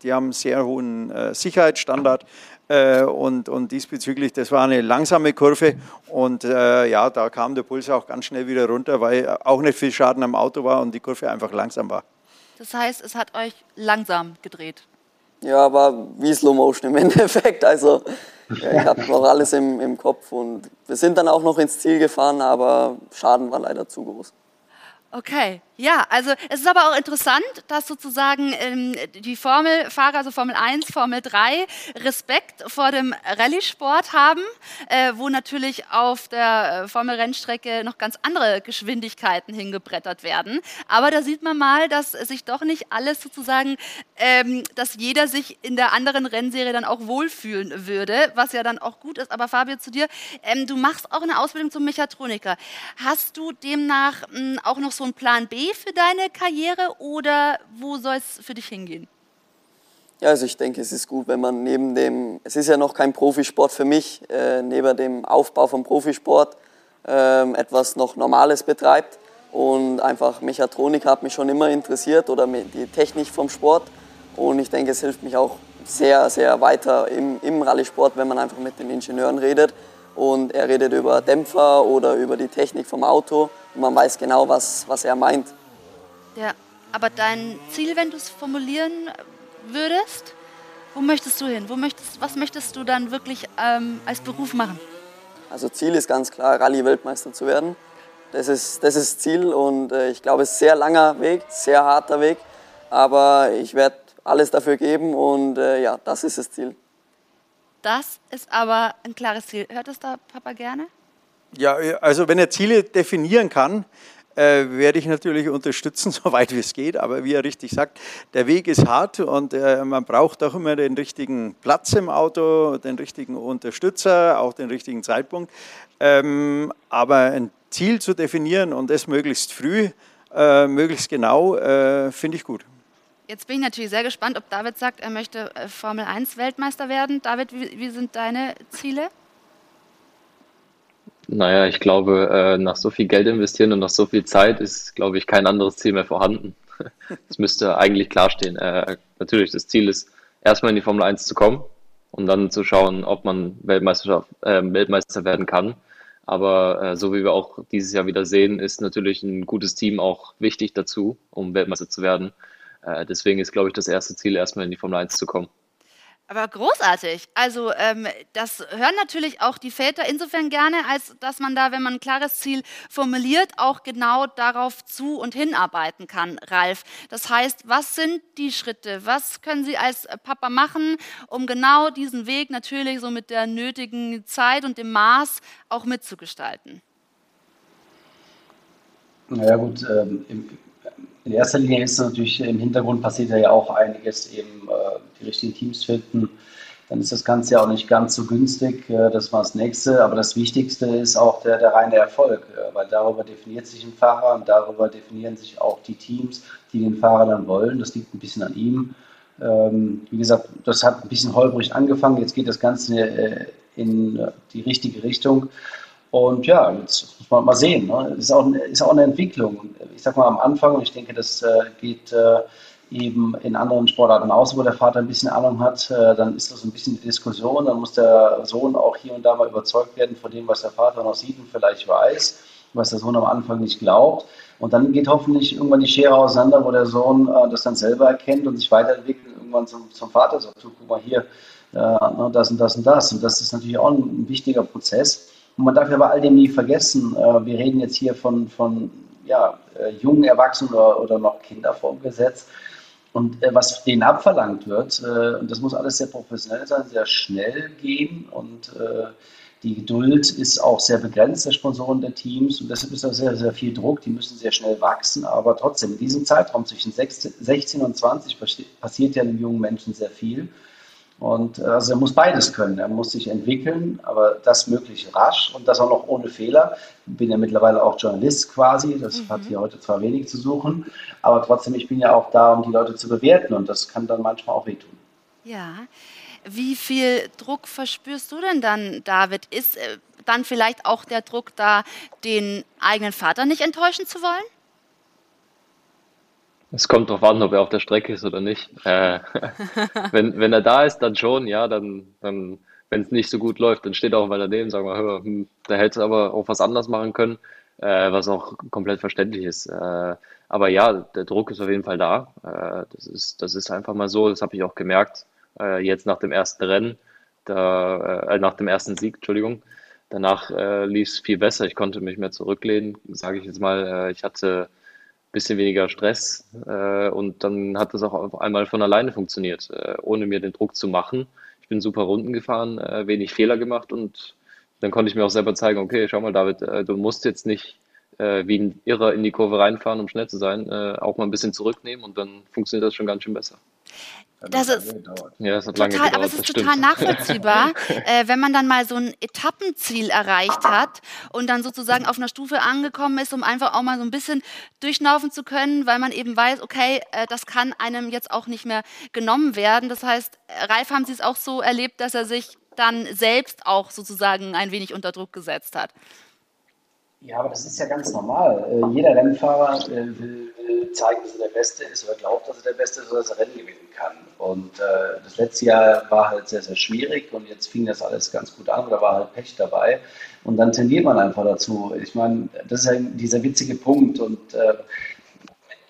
Die haben sehr hohen Sicherheitsstandard. Und, und, diesbezüglich, das war eine langsame Kurve und äh, ja, da kam der Puls auch ganz schnell wieder runter, weil auch nicht viel Schaden am Auto war und die Kurve einfach langsam war. Das heißt, es hat euch langsam gedreht. Ja, war wie Slow Motion im Endeffekt. Also ich hatte noch alles im, im Kopf und wir sind dann auch noch ins Ziel gefahren, aber Schaden war leider zu groß. Okay, ja, also es ist aber auch interessant, dass sozusagen ähm, die Formelfahrer, also Formel 1, Formel 3, Respekt vor dem Rallye-Sport haben, äh, wo natürlich auf der äh, Formel-Rennstrecke noch ganz andere Geschwindigkeiten hingebrettert werden. Aber da sieht man mal, dass sich doch nicht alles sozusagen, ähm, dass jeder sich in der anderen Rennserie dann auch wohlfühlen würde, was ja dann auch gut ist. Aber Fabio, zu dir, ähm, du machst auch eine Ausbildung zum Mechatroniker. Hast du demnach mh, hm, auch noch so einen Plan B für deine Karriere oder wo soll es für dich hingehen? Ja, also ich denke, es ist gut, wenn man neben dem, es ist ja noch kein Profisport für mich, äh, neben dem Aufbau vom Profisport äh, etwas noch Normales betreibt. Und einfach Mechatronik hat mich schon immer interessiert oder die Technik vom Sport. Und ich denke, es hilft mich auch sehr, sehr weiter im, im Rallye-Sport, wenn man einfach mit den Ingenieuren redet und er redet über Dämpfer oder über die Technik vom Auto und man weiß genau, was, was er meint. Ja, aber dein Ziel, wenn du es formulieren würdest, wo möchtest du hin? Wo möchtest, was möchtest du dann wirklich ähm, als Beruf machen? Also Ziel ist ganz klar, Rallye-Weltmeister zu werden. Das ist das ist Ziel und äh, ich glaube, es ist ein sehr langer Weg, sehr harter Weg, aber ich werde alles dafür geben und äh, ja, das ist das Ziel. Das ist aber ein klares Ziel. Hört das da Papa gerne? Ja, also wenn er Ziele definieren kann, äh, werde ich natürlich unterstützen, soweit wie es geht. Aber wie er richtig sagt, der Weg ist hart und äh, man braucht auch immer den richtigen Platz im Auto, den richtigen Unterstützer, auch den richtigen Zeitpunkt. Ähm, aber ein Ziel zu definieren und das möglichst früh, äh, möglichst genau, äh, finde ich gut. Jetzt bin ich natürlich sehr gespannt, ob David sagt, er möchte äh, Formel 1 Weltmeister werden. David, wie, wie sind deine Ziele? Naja, ich glaube, äh, nach so viel Geld investieren und nach so viel Zeit ist, glaube ich, kein anderes Ziel mehr vorhanden. Das müsste eigentlich klarstehen. Äh, natürlich, das Ziel ist, erstmal in die Formel 1 zu kommen und dann zu schauen, ob man Weltmeister, äh, Weltmeister werden kann. Aber äh, so wie wir auch dieses Jahr wieder sehen, ist natürlich ein gutes Team auch wichtig dazu, um Weltmeister zu werden. Äh, deswegen ist, glaube ich, das erste Ziel, erstmal in die Formel 1 zu kommen. Aber großartig. Also ähm, das hören natürlich auch die Väter insofern gerne, als dass man da, wenn man ein klares Ziel formuliert, auch genau darauf zu und hinarbeiten kann, Ralf. Das heißt, was sind die Schritte? Was können Sie als Papa machen, um genau diesen Weg natürlich so mit der nötigen Zeit und dem Maß auch mitzugestalten? Naja gut, ähm, im, in erster Linie ist natürlich im Hintergrund passiert ja auch einiges, eben äh, die richtigen Teams finden. Dann ist das Ganze ja auch nicht ganz so günstig. Äh, das war das Nächste. Aber das Wichtigste ist auch der, der reine Erfolg, äh, weil darüber definiert sich ein Fahrer und darüber definieren sich auch die Teams, die den Fahrer dann wollen. Das liegt ein bisschen an ihm. Ähm, wie gesagt, das hat ein bisschen holprig angefangen. Jetzt geht das Ganze äh, in die richtige Richtung. Und ja, jetzt muss man mal sehen. Ne? Ist, auch, ist auch eine Entwicklung. Ich sag mal am Anfang, und ich denke, das äh, geht äh, eben in anderen Sportarten aus, wo der Vater ein bisschen Ahnung hat, äh, dann ist das ein bisschen die Diskussion. Dann muss der Sohn auch hier und da mal überzeugt werden von dem, was der Vater noch sieht und vielleicht weiß, was der Sohn am Anfang nicht glaubt. Und dann geht hoffentlich irgendwann die Schere auseinander, wo der Sohn äh, das dann selber erkennt und sich weiterentwickelt und irgendwann zum, zum Vater sagt, guck mal hier, äh, ne, das und das und das. Und das ist natürlich auch ein, ein wichtiger Prozess. Und man darf ja bei all dem nie vergessen, äh, wir reden jetzt hier von, von ja, äh, jungen Erwachsenen oder, oder noch Kinder vor dem Gesetz. Und äh, was denen abverlangt wird, äh, und das muss alles sehr professionell sein, sehr schnell gehen und äh, die Geduld ist auch sehr begrenzt der Sponsoren der Teams und deshalb ist da sehr, sehr viel Druck. Die müssen sehr schnell wachsen, aber trotzdem in diesem Zeitraum zwischen 16 und 20 passiert ja einem jungen Menschen sehr viel. Und äh, also er muss beides können. Er muss sich entwickeln, aber das möglichst rasch und das auch noch ohne Fehler. Ich bin ja mittlerweile auch Journalist quasi. Das mhm. hat hier heute zwar wenig zu suchen, aber trotzdem, ich bin ja auch da, um die Leute zu bewerten und das kann dann manchmal auch wehtun. Ja. Wie viel Druck verspürst du denn dann, David? Ist äh, dann vielleicht auch der Druck da, den eigenen Vater nicht enttäuschen zu wollen? Es kommt darauf an, ob er auf der Strecke ist oder nicht. Äh, wenn, wenn er da ist, dann schon, ja, dann, dann wenn es nicht so gut läuft, dann steht er auch mal daneben, sagen wir, hör, hm, da hätte es aber auch was anders machen können, äh, was auch komplett verständlich ist. Äh, aber ja, der Druck ist auf jeden Fall da. Äh, das, ist, das ist einfach mal so, das habe ich auch gemerkt, äh, jetzt nach dem ersten Rennen, da, äh, nach dem ersten Sieg, Entschuldigung. Danach lief es viel besser, ich konnte mich mehr zurücklehnen, sage ich jetzt mal. ich hatte bisschen weniger Stress äh, und dann hat das auch auf einmal von alleine funktioniert, äh, ohne mir den Druck zu machen. Ich bin super Runden gefahren, äh, wenig Fehler gemacht und dann konnte ich mir auch selber zeigen, okay, schau mal David, äh, du musst jetzt nicht äh, wie ein Irrer in die Kurve reinfahren, um schnell zu sein, äh, auch mal ein bisschen zurücknehmen und dann funktioniert das schon ganz schön besser. Das ist ja, das hat total, gedauert, aber es ist total nachvollziehbar, äh, wenn man dann mal so ein Etappenziel erreicht hat und dann sozusagen auf einer Stufe angekommen ist, um einfach auch mal so ein bisschen durchnaufen zu können, weil man eben weiß, okay, äh, das kann einem jetzt auch nicht mehr genommen werden. Das heißt, Ralf haben Sie es auch so erlebt, dass er sich dann selbst auch sozusagen ein wenig unter Druck gesetzt hat. Ja, aber das ist ja ganz normal. Äh, jeder Rennfahrer äh, will, zeigen, dass er der Beste ist oder glaubt, dass er der Beste ist oder dass er Rennen gewinnen kann. Und äh, das letzte Jahr war halt sehr, sehr schwierig und jetzt fing das alles ganz gut an, da war halt Pech dabei. Und dann tendiert man einfach dazu. Ich meine, das ist ja dieser witzige Punkt und äh,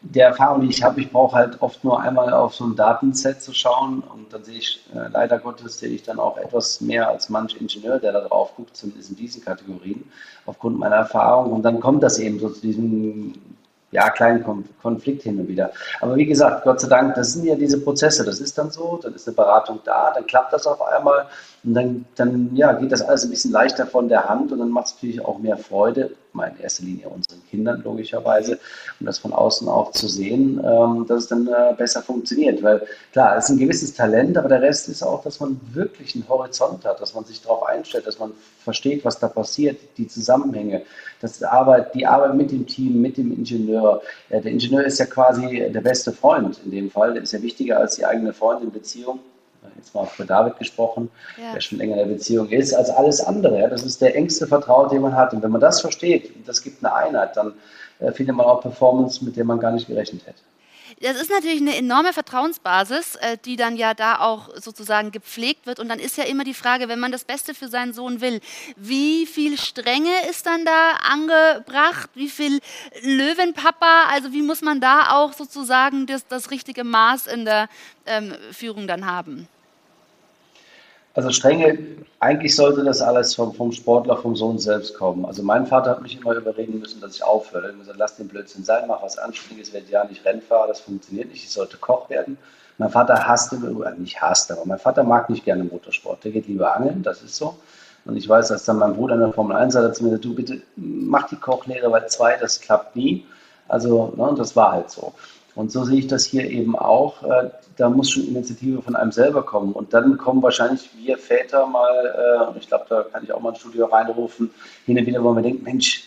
der Erfahrung, die ich habe, ich brauche halt oft nur einmal auf so ein Datenset zu schauen und dann sehe ich, äh, leider Gottes, sehe ich dann auch etwas mehr als manch Ingenieur, der da drauf guckt, zumindest in diesen Kategorien, aufgrund meiner Erfahrung. Und dann kommt das eben so zu diesem ja, kleinen Konflikt hin und wieder. Aber wie gesagt, Gott sei Dank, das sind ja diese Prozesse, das ist dann so, dann ist eine Beratung da, dann klappt das auf einmal und dann, dann ja, geht das alles ein bisschen leichter von der Hand und dann macht es natürlich auch mehr Freude, mal in erster Linie unseren Kindern logischerweise, um das von außen auch zu sehen, ähm, dass es dann äh, besser funktioniert. Weil klar, es ist ein gewisses Talent, aber der Rest ist auch, dass man wirklich einen Horizont hat, dass man sich darauf einstellt, dass man versteht, was da passiert, die Zusammenhänge, dass die Arbeit, die Arbeit mit dem Team, mit dem Ingenieur. Ja, der Ingenieur ist ja quasi der beste Freund in dem Fall, der ist ja wichtiger als die eigene Freundin Beziehung jetzt mal für David gesprochen, ja. der schon länger in der Beziehung ist, als alles andere. Ja. Das ist der engste Vertraute, den man hat. Und wenn man das versteht, das gibt eine Einheit, dann äh, findet man auch Performance, mit der man gar nicht gerechnet hätte. Das ist natürlich eine enorme Vertrauensbasis, äh, die dann ja da auch sozusagen gepflegt wird. Und dann ist ja immer die Frage, wenn man das Beste für seinen Sohn will, wie viel Strenge ist dann da angebracht? Wie viel Löwenpapa? Also wie muss man da auch sozusagen das, das richtige Maß in der ähm, Führung dann haben? Also strenge, eigentlich sollte das alles vom, vom, Sportler, vom Sohn selbst kommen. Also mein Vater hat mich immer überreden müssen, dass ich aufhöre. Er hat gesagt, lass den Blödsinn sein, mach was Anständiges, werde ja nicht Rennfahrer, das funktioniert nicht, ich sollte Koch werden. Mein Vater hasste, nicht hasst, aber mein Vater mag nicht gerne Motorsport. Der geht lieber angeln, das ist so. Und ich weiß, dass dann mein Bruder in der Formel 1 hat zu mir gesagt, du bitte mach die Kochlehre, weil zwei, das klappt nie. Also, ne, das war halt so. Und so sehe ich das hier eben auch. Äh, da muss schon Initiative von einem selber kommen. Und dann kommen wahrscheinlich wir Väter mal, äh, ich glaube, da kann ich auch mal ein Studio reinrufen, hin und wieder, wo man denkt, Mensch,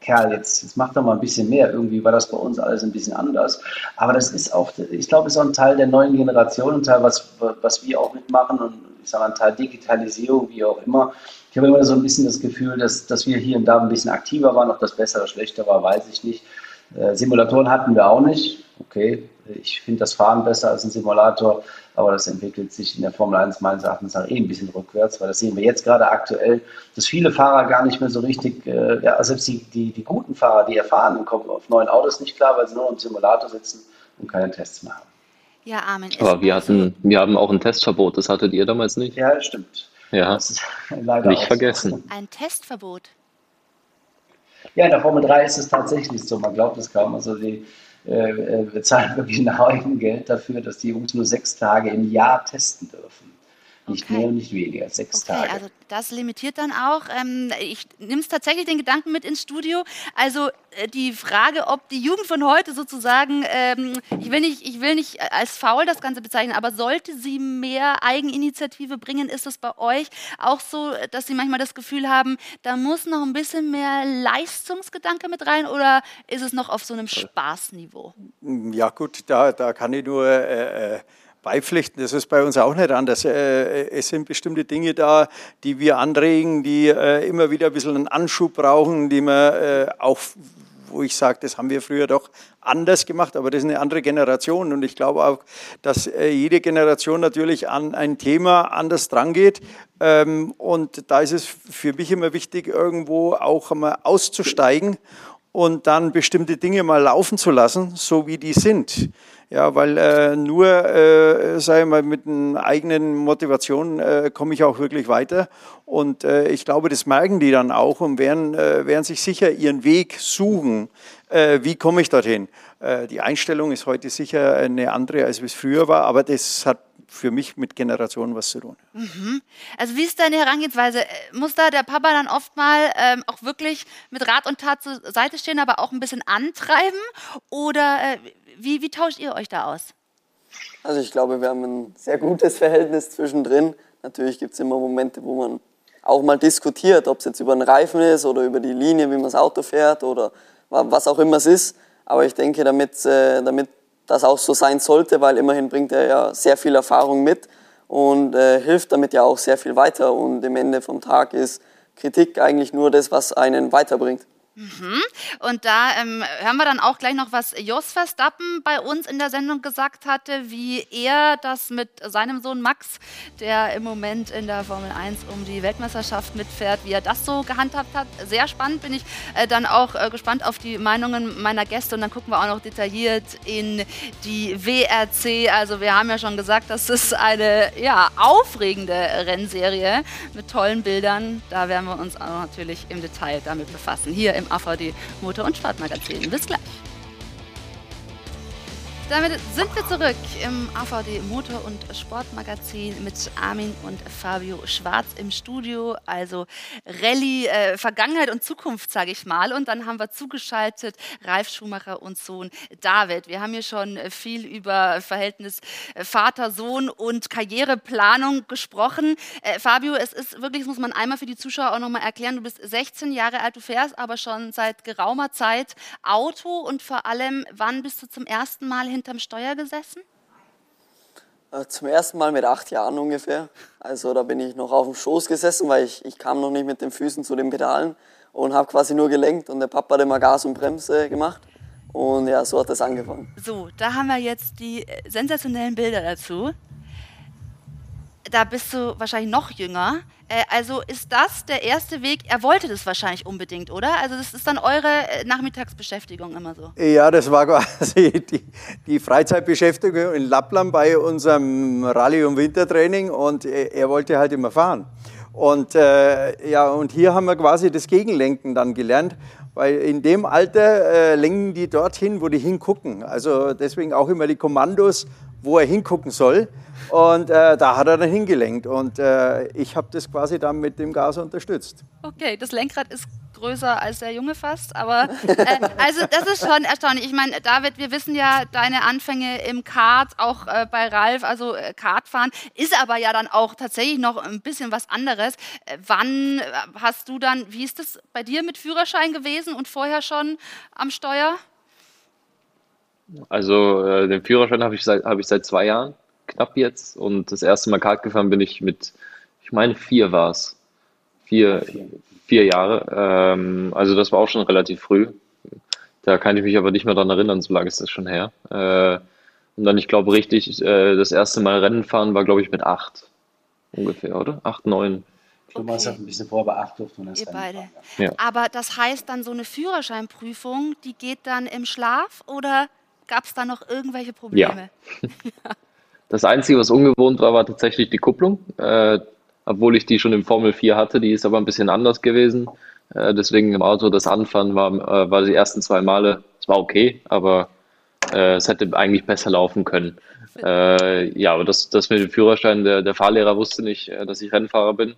Kerl, jetzt, jetzt mach doch mal ein bisschen mehr. Irgendwie war das bei uns alles ein bisschen anders. Aber das ist auch, ich glaube, ist auch ein Teil der neuen Generation, ein Teil, was, was wir auch mitmachen und ich sage mal, ein Teil Digitalisierung, wie auch immer. Ich habe immer so ein bisschen das Gefühl, dass, dass wir hier und da ein bisschen aktiver waren. Ob das besser oder schlechter war, weiß ich nicht. Äh, Simulatoren hatten wir auch nicht. Okay, ich finde das Fahren besser als ein Simulator, aber das entwickelt sich in der Formel 1 meines Erachtens auch eh ein bisschen rückwärts, weil das sehen wir jetzt gerade aktuell, dass viele Fahrer gar nicht mehr so richtig, äh, ja, selbst die, die, die guten Fahrer, die erfahren, kommen auf neuen Autos nicht klar, weil sie nur im Simulator sitzen und keine Tests mehr haben. Ja, Amen. Aber wir hatten, wir haben auch ein Testverbot, das hattet ihr damals nicht? Ja, stimmt. Ja, das ist leider nicht vergessen. Ein Testverbot? Ja, in der Formel 3 ist es tatsächlich so. Man glaubt es kaum. Also die äh, bezahlen wirklich ein Geld dafür, dass die Jungs nur sechs Tage im Jahr testen dürfen. Nicht okay. mehr und nicht weniger, sechs okay, Tage. Also das limitiert dann auch. Ähm, ich nehme es tatsächlich den Gedanken mit ins Studio. Also äh, die Frage, ob die Jugend von heute sozusagen, ähm, ich, will nicht, ich will nicht als faul das Ganze bezeichnen, aber sollte sie mehr Eigeninitiative bringen, ist es bei euch auch so, dass sie manchmal das Gefühl haben, da muss noch ein bisschen mehr Leistungsgedanke mit rein oder ist es noch auf so einem Spaßniveau? Ja gut, da, da kann ich nur... Äh, äh beipflichten. Das ist bei uns auch nicht anders. Äh, es sind bestimmte Dinge da, die wir anregen, die äh, immer wieder ein bisschen einen Anschub brauchen, die man äh, auch, wo ich sage, das haben wir früher doch anders gemacht, aber das ist eine andere Generation und ich glaube auch, dass jede Generation natürlich an ein Thema anders drangeht ähm, und da ist es für mich immer wichtig, irgendwo auch einmal auszusteigen und dann bestimmte Dinge mal laufen zu lassen, so wie die sind. Ja, weil äh, nur, äh, sage ich mal, mit einer eigenen Motivation äh, komme ich auch wirklich weiter. Und äh, ich glaube, das merken die dann auch und werden, äh, werden sich sicher ihren Weg suchen. Äh, wie komme ich dorthin? Äh, die Einstellung ist heute sicher eine andere, als es früher war, aber das hat für mich mit Generationen was zu tun. Mhm. Also wie ist deine Herangehensweise? Muss da der Papa dann oft mal ähm, auch wirklich mit Rat und Tat zur Seite stehen, aber auch ein bisschen antreiben? Oder äh, wie, wie tauscht ihr euch da aus? Also ich glaube, wir haben ein sehr gutes Verhältnis zwischendrin. Natürlich gibt es immer Momente, wo man auch mal diskutiert, ob es jetzt über den Reifen ist oder über die Linie, wie man das Auto fährt oder was auch immer es ist. Aber ich denke, damit, äh, damit das auch so sein sollte, weil immerhin bringt er ja sehr viel Erfahrung mit und äh, hilft damit ja auch sehr viel weiter. Und am Ende vom Tag ist Kritik eigentlich nur das, was einen weiterbringt. Mhm. Und da ähm, hören wir dann auch gleich noch, was Jos Verstappen bei uns in der Sendung gesagt hatte, wie er das mit seinem Sohn Max, der im Moment in der Formel 1 um die Weltmeisterschaft mitfährt, wie er das so gehandhabt hat. Sehr spannend, bin ich äh, dann auch äh, gespannt auf die Meinungen meiner Gäste und dann gucken wir auch noch detailliert in die WRC. Also wir haben ja schon gesagt, das ist eine ja, aufregende Rennserie mit tollen Bildern. Da werden wir uns auch natürlich im Detail damit befassen. Hier im AVD Motor- und Sportmagazin. Bis gleich. Damit sind wir zurück im AVD Motor- und Sportmagazin mit Armin und Fabio Schwarz im Studio. Also Rallye, äh, Vergangenheit und Zukunft, sage ich mal. Und dann haben wir zugeschaltet Ralf Schumacher und Sohn David. Wir haben hier schon viel über Verhältnis äh, Vater, Sohn und Karriereplanung gesprochen. Äh, Fabio, es ist wirklich, das muss man einmal für die Zuschauer auch nochmal erklären, du bist 16 Jahre alt, du fährst aber schon seit geraumer Zeit Auto und vor allem, wann bist du zum ersten Mal hin hinterm Steuer gesessen? Äh, zum ersten Mal mit acht Jahren ungefähr. Also da bin ich noch auf dem Schoß gesessen, weil ich, ich kam noch nicht mit den Füßen zu den Pedalen und habe quasi nur gelenkt und der Papa hat immer Gas und Bremse gemacht. Und ja, so hat das angefangen. So, da haben wir jetzt die äh, sensationellen Bilder dazu da bist du wahrscheinlich noch jünger. Äh, also ist das der erste Weg? Er wollte das wahrscheinlich unbedingt, oder? Also das ist dann eure äh, Nachmittagsbeschäftigung immer so. Ja, das war quasi die, die Freizeitbeschäftigung in Lappland bei unserem Rallye- und Wintertraining und er wollte halt immer fahren. Und, äh, ja, und hier haben wir quasi das Gegenlenken dann gelernt, weil in dem Alter äh, lenken die dorthin, wo die hingucken. Also deswegen auch immer die Kommandos, wo er hingucken soll. Und äh, da hat er dann hingelenkt und äh, ich habe das quasi dann mit dem Gas unterstützt. Okay, das Lenkrad ist größer als der Junge fast, aber äh, also das ist schon erstaunlich. Ich meine, David, wir wissen ja deine Anfänge im Kart, auch äh, bei Ralf, also äh, Kartfahren, ist aber ja dann auch tatsächlich noch ein bisschen was anderes. Äh, wann hast du dann, wie ist das bei dir mit Führerschein gewesen und vorher schon am Steuer? Also den Führerschein habe ich, hab ich seit zwei Jahren knapp jetzt. Und das erste Mal Kart gefahren bin ich mit, ich meine, vier war es. Vier, vier Jahre. Ähm, also das war auch schon relativ früh. Da kann ich mich aber nicht mehr daran erinnern, so lange ist das schon her. Äh, und dann, ich glaube, richtig, äh, das erste Mal Rennen fahren war, glaube ich, mit acht ungefähr, oder? Acht, neun. Thomas okay. hat ein bisschen vor, aber acht durfte man das Ihr beide. Fahren, ja. Ja. Aber das heißt dann, so eine Führerscheinprüfung, die geht dann im Schlaf oder gab es da noch irgendwelche Probleme? Ja. Das Einzige, was ungewohnt war, war tatsächlich die Kupplung. Äh, obwohl ich die schon im Formel 4 hatte, die ist aber ein bisschen anders gewesen. Äh, deswegen im Auto das Anfahren war, äh, war die ersten zwei Male, es war okay, aber äh, es hätte eigentlich besser laufen können. Äh, ja, aber das, das mit dem Führerschein, der, der Fahrlehrer wusste nicht, äh, dass ich Rennfahrer bin.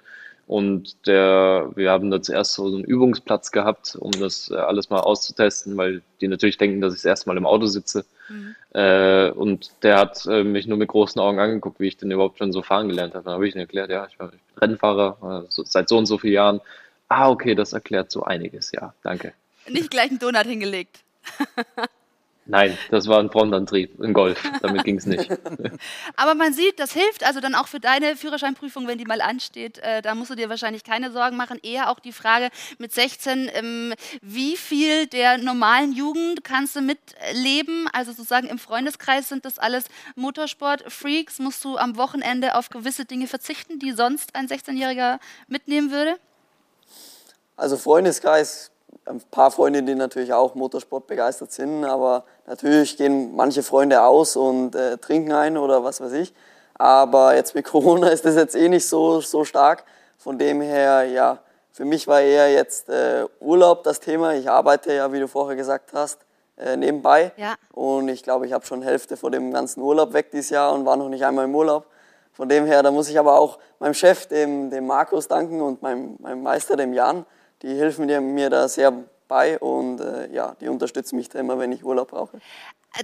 Und der, wir haben da zuerst so einen Übungsplatz gehabt, um das alles mal auszutesten, weil die natürlich denken, dass ich das erste Mal im Auto sitze. Mhm. Äh, und der hat äh, mich nur mit großen Augen angeguckt, wie ich denn überhaupt schon so fahren gelernt habe. Dann habe ich ihm erklärt, ja, ich, bin Rennfahrer äh, so, seit so und so vielen Jahren. Ah, okay, das erklärt so einiges, ja, danke. Nicht gleich einen Donut hingelegt. Nein, das war ein Frontantrieb, ein Golf. Damit ging es nicht. Aber man sieht, das hilft also dann auch für deine Führerscheinprüfung, wenn die mal ansteht. Äh, da musst du dir wahrscheinlich keine Sorgen machen. Eher auch die Frage mit 16, ähm, wie viel der normalen Jugend kannst du mitleben? Also sozusagen im Freundeskreis sind das alles Motorsport-Freaks. Musst du am Wochenende auf gewisse Dinge verzichten, die sonst ein 16-Jähriger mitnehmen würde? Also Freundeskreis ein paar Freunde, die natürlich auch Motorsport begeistert sind, aber natürlich gehen manche Freunde aus und äh, trinken ein oder was weiß ich. Aber jetzt mit Corona ist das jetzt eh nicht so, so stark. Von dem her, ja, für mich war eher jetzt äh, Urlaub das Thema. Ich arbeite ja, wie du vorher gesagt hast, äh, nebenbei. Ja. Und ich glaube, ich habe schon Hälfte von dem ganzen Urlaub weg dieses Jahr und war noch nicht einmal im Urlaub. Von dem her, da muss ich aber auch meinem Chef, dem, dem Markus, danken und meinem, meinem Meister, dem Jan, die helfen mir da sehr bei und äh, ja, die unterstützen mich da immer, wenn ich Urlaub brauche.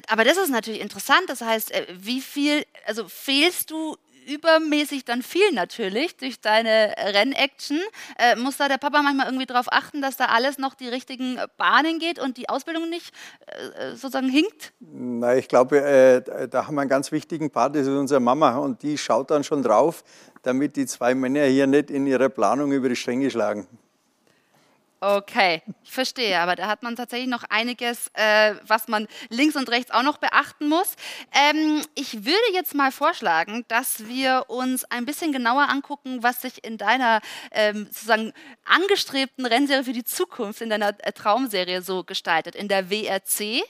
Aber das ist natürlich interessant. Das heißt, äh, wie viel, also fehlst du übermäßig dann viel natürlich durch deine Rennaction. Äh, muss da der Papa manchmal irgendwie darauf achten, dass da alles noch die richtigen Bahnen geht und die Ausbildung nicht äh, sozusagen hinkt? Na, ich glaube, äh, da haben wir einen ganz wichtigen Part, das ist unsere Mama und die schaut dann schon drauf, damit die zwei Männer hier nicht in ihrer Planung über die Stränge schlagen. Okay, ich verstehe, aber da hat man tatsächlich noch einiges, äh, was man links und rechts auch noch beachten muss. Ähm, ich würde jetzt mal vorschlagen, dass wir uns ein bisschen genauer angucken, was sich in deiner ähm, sozusagen angestrebten Rennserie für die Zukunft, in deiner äh, Traumserie so gestaltet, in der WRC,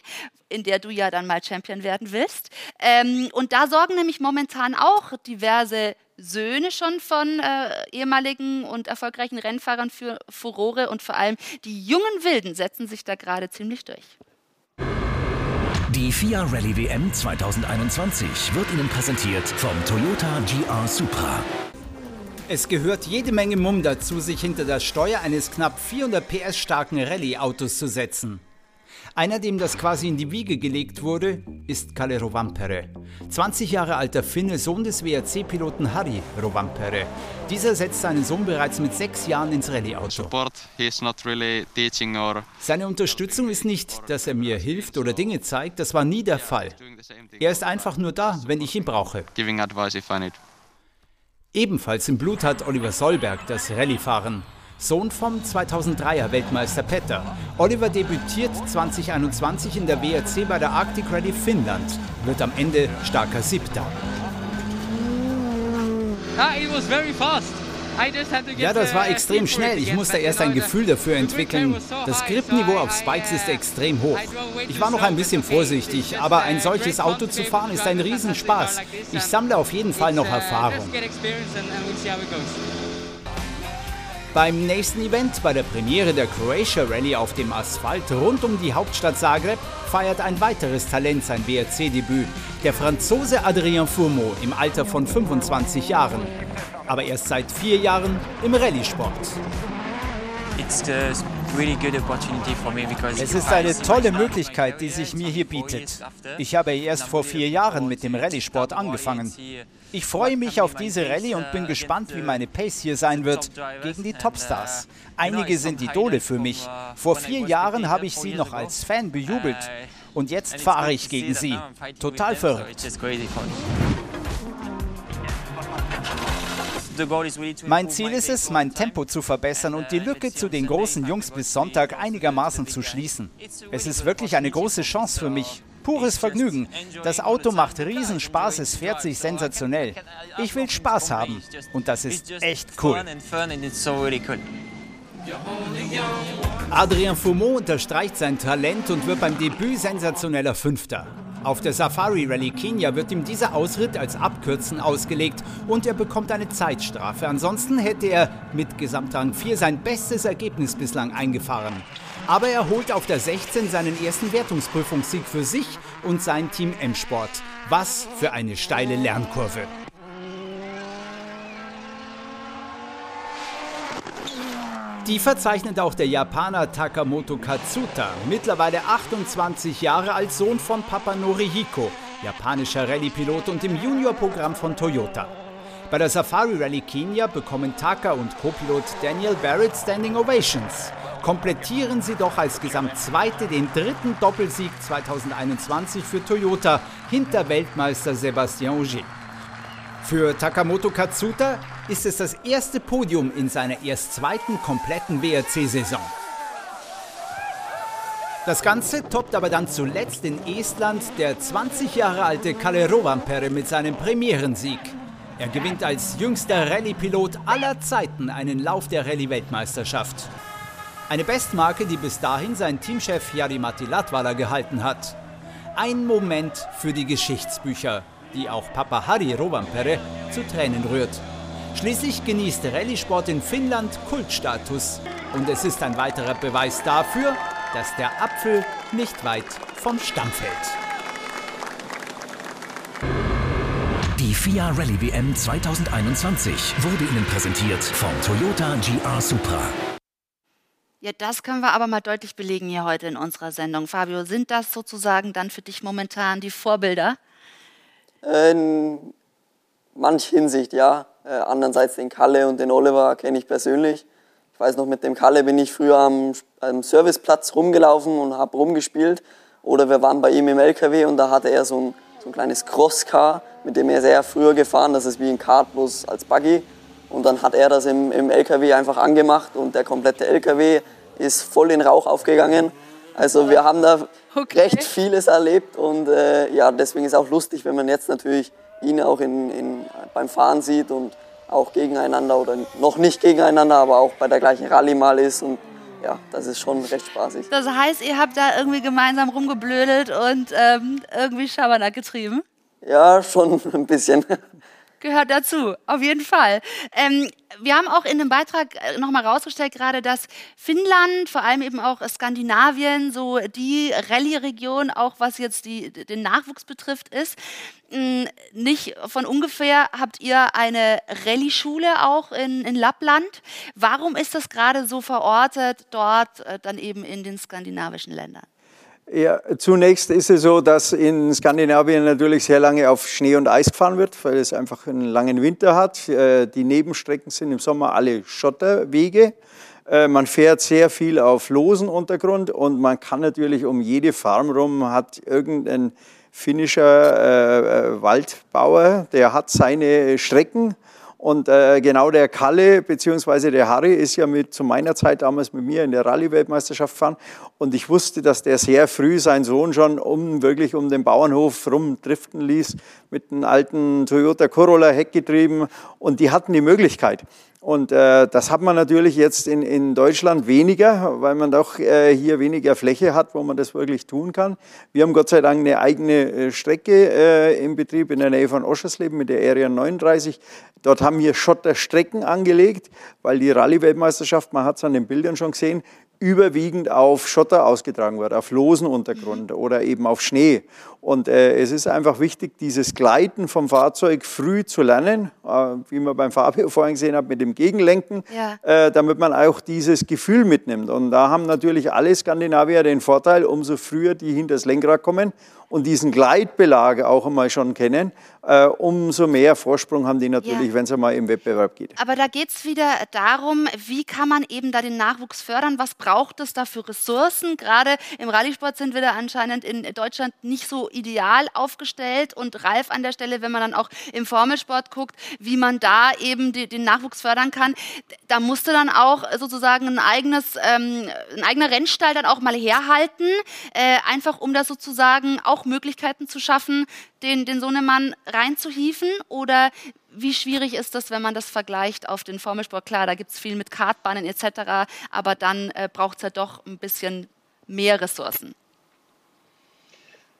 in der du ja dann mal Champion werden willst. Ähm, und da sorgen nämlich momentan auch diverse Söhne schon von äh, ehemaligen und erfolgreichen Rennfahrern für Furore und vor allem die jungen Wilden setzen sich da gerade ziemlich durch. Die FIA Rallye WM 2021 wird Ihnen präsentiert vom Toyota GR Supra. Es gehört jede Menge Mumm dazu, sich hinter das Steuer eines knapp 400 PS starken Rallye-Autos zu setzen. Einer, dem das quasi in die Wiege gelegt wurde, ist Kalle Rovampere. 20 Jahre alter Finne, Sohn des WRC-Piloten Harry Rovampere. Dieser setzt seinen Sohn bereits mit sechs Jahren ins Rallye-Auto. Seine Unterstützung ist nicht, dass er mir hilft oder Dinge zeigt, das war nie der Fall. Er ist einfach nur da, wenn ich ihn brauche. Ebenfalls im Blut hat Oliver Solberg das Rallye-Fahren. Sohn vom 2003er Weltmeister Petter. Oliver debütiert 2021 in der WRC bei der Arctic Rally Finnland, wird am Ende starker Siebter. Ah. Ja, das war extrem schnell. Ich musste erst ein Gefühl dafür entwickeln. Das Gripniveau auf Spikes ist extrem hoch. Ich war noch ein bisschen vorsichtig, aber ein solches Auto zu fahren ist ein Riesenspaß. Ich sammle auf jeden Fall noch Erfahrung. Beim nächsten Event, bei der Premiere der Croatia Rally auf dem Asphalt rund um die Hauptstadt Zagreb, feiert ein weiteres Talent sein WRC-Debüt, der Franzose Adrien Fourmeau im Alter von 25 Jahren. Aber erst seit vier Jahren im Rallye-Sport. Es ist eine tolle Möglichkeit, die sich mir hier bietet. Ich habe erst vor vier Jahren mit dem Rallye-Sport angefangen. Ich freue mich auf diese Rallye und bin gespannt, wie meine Pace hier sein wird gegen die Topstars. Einige sind Idole für mich. Vor vier Jahren habe ich sie noch als Fan bejubelt. Und jetzt fahre ich gegen sie. Total verrückt. Mein Ziel ist es, mein Tempo zu verbessern und die Lücke zu den großen Jungs bis Sonntag einigermaßen zu schließen. Es ist wirklich eine große Chance für mich. Pures Vergnügen. Das Auto macht Riesenspaß, es fährt sich sensationell. Ich will Spaß haben und das ist echt cool. Adrien Fourmeau unterstreicht sein Talent und wird beim Debüt sensationeller Fünfter. Auf der Safari Rally Kenia wird ihm dieser Ausritt als Abkürzen ausgelegt und er bekommt eine Zeitstrafe. Ansonsten hätte er mit Gesamtrang 4 sein bestes Ergebnis bislang eingefahren. Aber er holt auf der 16 seinen ersten Wertungsprüfungssieg für sich und sein Team M-Sport. Was für eine steile Lernkurve. Die verzeichnet auch der Japaner Takamoto Katsuta, mittlerweile 28 Jahre als Sohn von Papa Norihiko, japanischer Rallye-Pilot und im Juniorprogramm von Toyota. Bei der Safari Rally Kenia bekommen Taka und Co-Pilot Daniel Barrett Standing Ovations. Komplettieren sie doch als Gesamtzweite den dritten Doppelsieg 2021 für Toyota hinter Weltmeister Sebastian Ogier. Für Takamoto Katsuta ist es das erste Podium in seiner erst zweiten kompletten WRC-Saison. Das Ganze toppt aber dann zuletzt in Estland der 20 Jahre alte Kalle Rovanperä mit seinem Premierensieg. Er gewinnt als jüngster Rallye-Pilot aller Zeiten einen Lauf der Rallye-Weltmeisterschaft. Eine Bestmarke, die bis dahin sein Teamchef Jari-Matti Latvala gehalten hat. Ein Moment für die Geschichtsbücher die auch Papa Harry Rovanperä zu Tränen rührt. Schließlich genießt Rallye-Sport in Finnland Kultstatus und es ist ein weiterer Beweis dafür, dass der Apfel nicht weit vom Stamm fällt. Die FIA Rallye WM 2021 wurde Ihnen präsentiert vom Toyota GR Supra. Ja, das können wir aber mal deutlich belegen hier heute in unserer Sendung. Fabio, sind das sozusagen dann für dich momentan die Vorbilder? In manch Hinsicht, ja. Äh, andererseits den Kalle und den Oliver kenne ich persönlich. Ich weiß noch, mit dem Kalle bin ich früher am, am Serviceplatz rumgelaufen und habe rumgespielt. Oder wir waren bei ihm im LKW und da hatte er so ein, so ein kleines Crosscar, mit dem er sehr früher gefahren. Das ist wie ein Kart bloß als Buggy. Und dann hat er das im, im LKW einfach angemacht und der komplette LKW ist voll in Rauch aufgegangen. Also wir haben da okay. recht vieles erlebt und äh, ja, deswegen ist es auch lustig, wenn man jetzt natürlich ihn auch in, in, beim Fahren sieht und auch gegeneinander oder noch nicht gegeneinander, aber auch bei der gleichen Rallye mal ist und ja, das ist schon recht spaßig. Das heißt, ihr habt da irgendwie gemeinsam rumgeblödelt und ähm, irgendwie Schabernack getrieben? Ja, schon ein bisschen. Gehört dazu, auf jeden Fall. Ähm, wir haben auch in dem Beitrag äh, nochmal rausgestellt gerade, dass Finnland, vor allem eben auch Skandinavien, so die Rallye-Region, auch was jetzt die, den Nachwuchs betrifft, ist. Hm, nicht von ungefähr habt ihr eine Rallye-Schule auch in, in Lappland. Warum ist das gerade so verortet dort äh, dann eben in den skandinavischen Ländern? Ja, zunächst ist es so, dass in Skandinavien natürlich sehr lange auf Schnee und Eis gefahren wird, weil es einfach einen langen Winter hat. Äh, die Nebenstrecken sind im Sommer alle Schotterwege. Äh, man fährt sehr viel auf losen Untergrund und man kann natürlich um jede Farm rum hat irgendein finnischer äh, Waldbauer, der hat seine Strecken und äh, genau der Kalle bzw. der Harry ist ja mit, zu meiner Zeit damals mit mir in der Rallye-Weltmeisterschaft gefahren. Und ich wusste, dass der sehr früh seinen Sohn schon um, wirklich um den Bauernhof rumdriften ließ mit einem alten Toyota Corolla Heckgetrieben. Und die hatten die Möglichkeit. Und äh, das hat man natürlich jetzt in, in Deutschland weniger, weil man doch äh, hier weniger Fläche hat, wo man das wirklich tun kann. Wir haben Gott sei Dank eine eigene äh, Strecke äh, im Betrieb in der Nähe von Oschersleben mit der Area 39. Dort haben wir Schotterstrecken angelegt, weil die Rallye-Weltmeisterschaft, man hat es an den Bildern schon gesehen, überwiegend auf Schotter ausgetragen wird, auf losen Untergrund mhm. oder eben auf Schnee. Und äh, es ist einfach wichtig, dieses Gleiten vom Fahrzeug früh zu lernen, äh, wie man beim Fabio vorhin gesehen hat, mit dem Gegenlenken, ja. äh, damit man auch dieses Gefühl mitnimmt. Und da haben natürlich alle Skandinavier den Vorteil, umso früher die hinter das Lenkrad kommen und diesen Gleitbelag auch einmal schon kennen, äh, umso mehr Vorsprung haben die natürlich, ja. wenn es einmal im Wettbewerb geht. Aber da geht es wieder darum, wie kann man eben da den Nachwuchs fördern? Was braucht es da für Ressourcen? Gerade im Rallye-Sport sind wir da anscheinend in Deutschland nicht so ideal aufgestellt. Und Ralf an der Stelle, wenn man dann auch im Formelsport guckt, wie man da eben die, den Nachwuchs fördern kann, da musste dann auch sozusagen ein eigenes, ähm, ein eigener Rennstall dann auch mal herhalten, äh, einfach um da sozusagen auch Möglichkeiten zu schaffen, den, den Sohnemann reinzuhieven? Oder wie schwierig ist das, wenn man das vergleicht auf den Formelsport? Klar, da gibt es viel mit Kartbahnen etc., aber dann äh, braucht es ja doch ein bisschen mehr Ressourcen.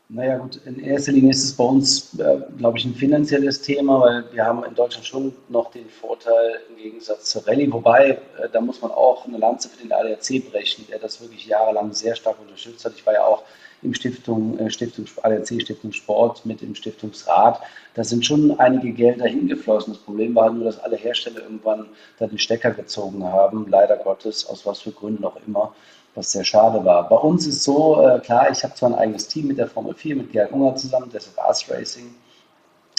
Naja gut, in erster Linie ist es bei uns, äh, glaube ich, ein finanzielles Thema, weil wir haben in Deutschland schon noch den Vorteil im Gegensatz zur Rallye, wobei, äh, da muss man auch eine Lanze für den ADAC brechen, der das wirklich jahrelang sehr stark unterstützt hat. Ich war ja auch im Stiftung, äh, Stiftung ADAC Stiftung Sport mit im Stiftungsrat. Da sind schon einige Gelder hingeflossen. Das Problem war nur, dass alle Hersteller irgendwann da den Stecker gezogen haben, leider Gottes, aus was für Gründen auch immer was sehr schade war. Bei uns ist so, äh, klar, ich habe zwar ein eigenes Team mit der Formel 4, mit Gerhard Unger zusammen, deshalb Ars Racing.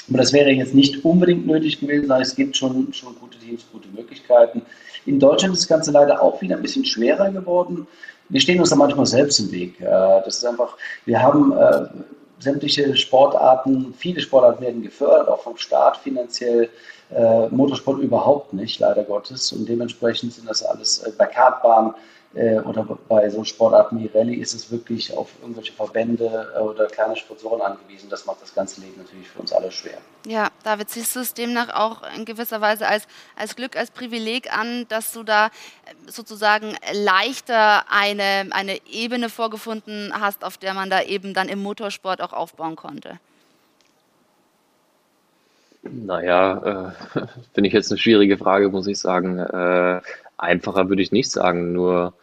Aber das wäre jetzt nicht unbedingt nötig gewesen, sondern es gibt schon, schon gute Teams, gute Möglichkeiten. In Deutschland ist das Ganze leider auch wieder ein bisschen schwerer geworden. Wir stehen uns da manchmal selbst im Weg. Äh, das ist einfach, wir haben äh, sämtliche Sportarten, viele Sportarten werden gefördert, auch vom Staat finanziell. Äh, Motorsport überhaupt nicht, leider Gottes. Und dementsprechend sind das alles äh, bei Kartbahnen äh, oder bei so Sportarten wie Rallye ist es wirklich auf irgendwelche Verbände äh, oder kleine Sponsoren angewiesen. Das macht das ganze Leben natürlich für uns alle schwer. Ja, David, siehst du es demnach auch in gewisser Weise als, als Glück, als Privileg an, dass du da äh, sozusagen leichter eine, eine Ebene vorgefunden hast, auf der man da eben dann im Motorsport auch aufbauen konnte? Naja, äh, finde ich jetzt eine schwierige Frage, muss ich sagen. Äh, Einfacher würde ich nicht sagen, nur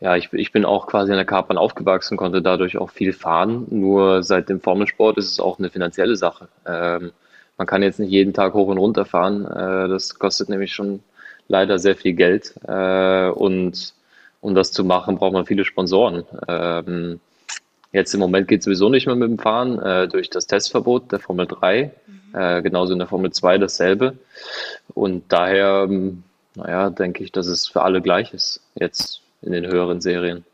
ja, ich, ich bin auch quasi an der Kartbahn aufgewachsen, konnte dadurch auch viel fahren. Nur seit dem Formelsport ist es auch eine finanzielle Sache. Ähm, man kann jetzt nicht jeden Tag hoch und runter fahren. Äh, das kostet nämlich schon leider sehr viel Geld. Äh, und um das zu machen, braucht man viele Sponsoren. Ähm, jetzt im Moment geht es sowieso nicht mehr mit dem Fahren äh, durch das Testverbot der Formel 3. Mhm. Äh, genauso in der Formel 2 dasselbe. Und daher ähm, naja, denke ich, dass es für alle gleich ist, jetzt in den höheren Serien.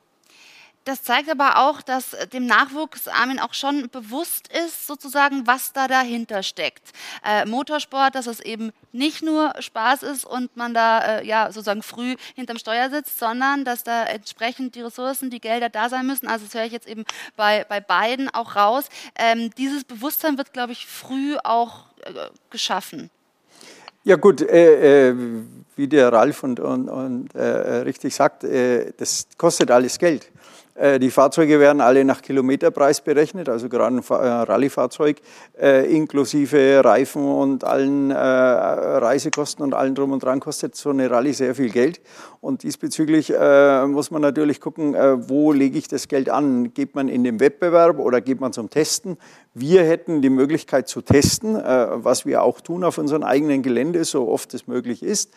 Das zeigt aber auch, dass dem Nachwuchs Armin auch schon bewusst ist, sozusagen, was da dahinter steckt. Äh, Motorsport, dass es eben nicht nur Spaß ist und man da äh, ja sozusagen früh hinterm Steuer sitzt, sondern dass da entsprechend die Ressourcen, die Gelder da sein müssen. Also das höre ich jetzt eben bei, bei beiden auch raus. Ähm, dieses Bewusstsein wird, glaube ich, früh auch äh, geschaffen. Ja gut, äh, äh, wie der Ralf und, und, und äh, richtig sagt, äh, das kostet alles Geld. Äh, die Fahrzeuge werden alle nach Kilometerpreis berechnet, also gerade ein Rallye-Fahrzeug inklusive Reifen und allen Reisekosten und allen drum und dran kostet so eine Rallye sehr viel Geld. Und diesbezüglich muss man natürlich gucken, wo lege ich das Geld an? Geht man in den Wettbewerb oder geht man zum Testen? Wir hätten die Möglichkeit zu testen, was wir auch tun auf unserem eigenen Gelände, so oft es möglich ist.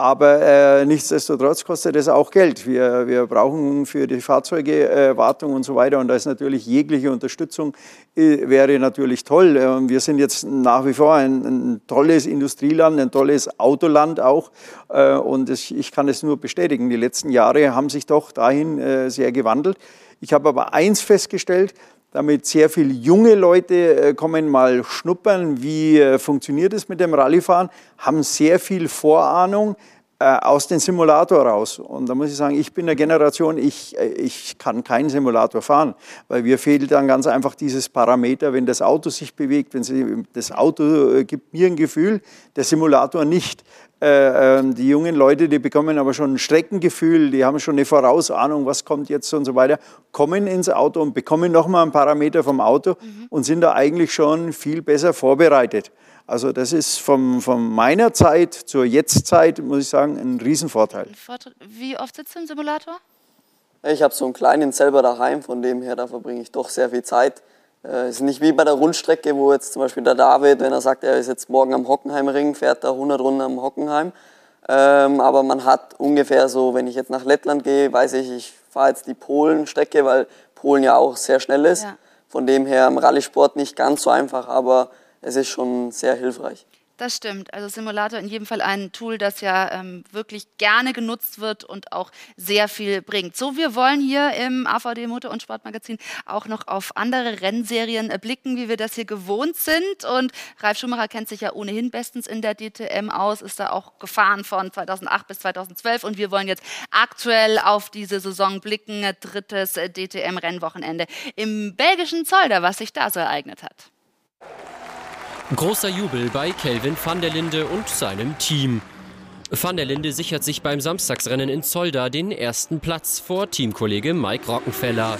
Aber äh, nichtsdestotrotz kostet es auch Geld. Wir, wir brauchen für die Fahrzeuge äh, Wartung und so weiter. Und da ist natürlich jegliche Unterstützung äh, wäre natürlich toll. Äh, wir sind jetzt nach wie vor ein, ein tolles Industrieland, ein tolles Autoland auch. Äh, und ich kann es nur bestätigen. Die letzten Jahre haben sich doch dahin äh, sehr gewandelt. Ich habe aber eins festgestellt, damit sehr viele junge Leute kommen mal schnuppern, wie funktioniert es mit dem Rallyefahren, haben sehr viel Vorahnung, äh, aus dem Simulator raus. Und da muss ich sagen, ich bin der Generation, ich, äh, ich kann keinen Simulator fahren, weil mir fehlt dann ganz einfach dieses Parameter, wenn das Auto sich bewegt, wenn sie, das Auto äh, gibt mir ein Gefühl, der Simulator nicht. Ähm, die jungen Leute, die bekommen aber schon ein Streckengefühl, die haben schon eine Vorausahnung, was kommt jetzt und so weiter, kommen ins Auto und bekommen nochmal einen Parameter vom Auto mhm. und sind da eigentlich schon viel besser vorbereitet. Also das ist vom, von meiner Zeit zur Jetztzeit, muss ich sagen, ein Riesenvorteil. Wie oft sitzt du im Simulator? Ich habe so einen kleinen selber daheim, von dem her, da verbringe ich doch sehr viel Zeit. Es äh, ist nicht wie bei der Rundstrecke, wo jetzt zum Beispiel der David, wenn er sagt, er ist jetzt morgen am Hockenheimring, fährt er 100 Runden am Hockenheim. Ähm, aber man hat ungefähr so, wenn ich jetzt nach Lettland gehe, weiß ich, ich fahre jetzt die Polen-Strecke, weil Polen ja auch sehr schnell ist. Ja. Von dem her im Rallye-Sport nicht ganz so einfach, aber es ist schon sehr hilfreich. Das stimmt. Also Simulator in jedem Fall ein Tool, das ja ähm, wirklich gerne genutzt wird und auch sehr viel bringt. So, wir wollen hier im AVD Motor- und Sportmagazin auch noch auf andere Rennserien blicken, wie wir das hier gewohnt sind. Und Ralf Schumacher kennt sich ja ohnehin bestens in der DTM aus, ist da auch gefahren von 2008 bis 2012. Und wir wollen jetzt aktuell auf diese Saison blicken. Drittes DTM-Rennwochenende im belgischen Zolder, was sich da so ereignet hat. Großer Jubel bei Kelvin van der Linde und seinem Team. Van der Linde sichert sich beim Samstagsrennen in Zolda den ersten Platz vor Teamkollege Mike Rockenfeller.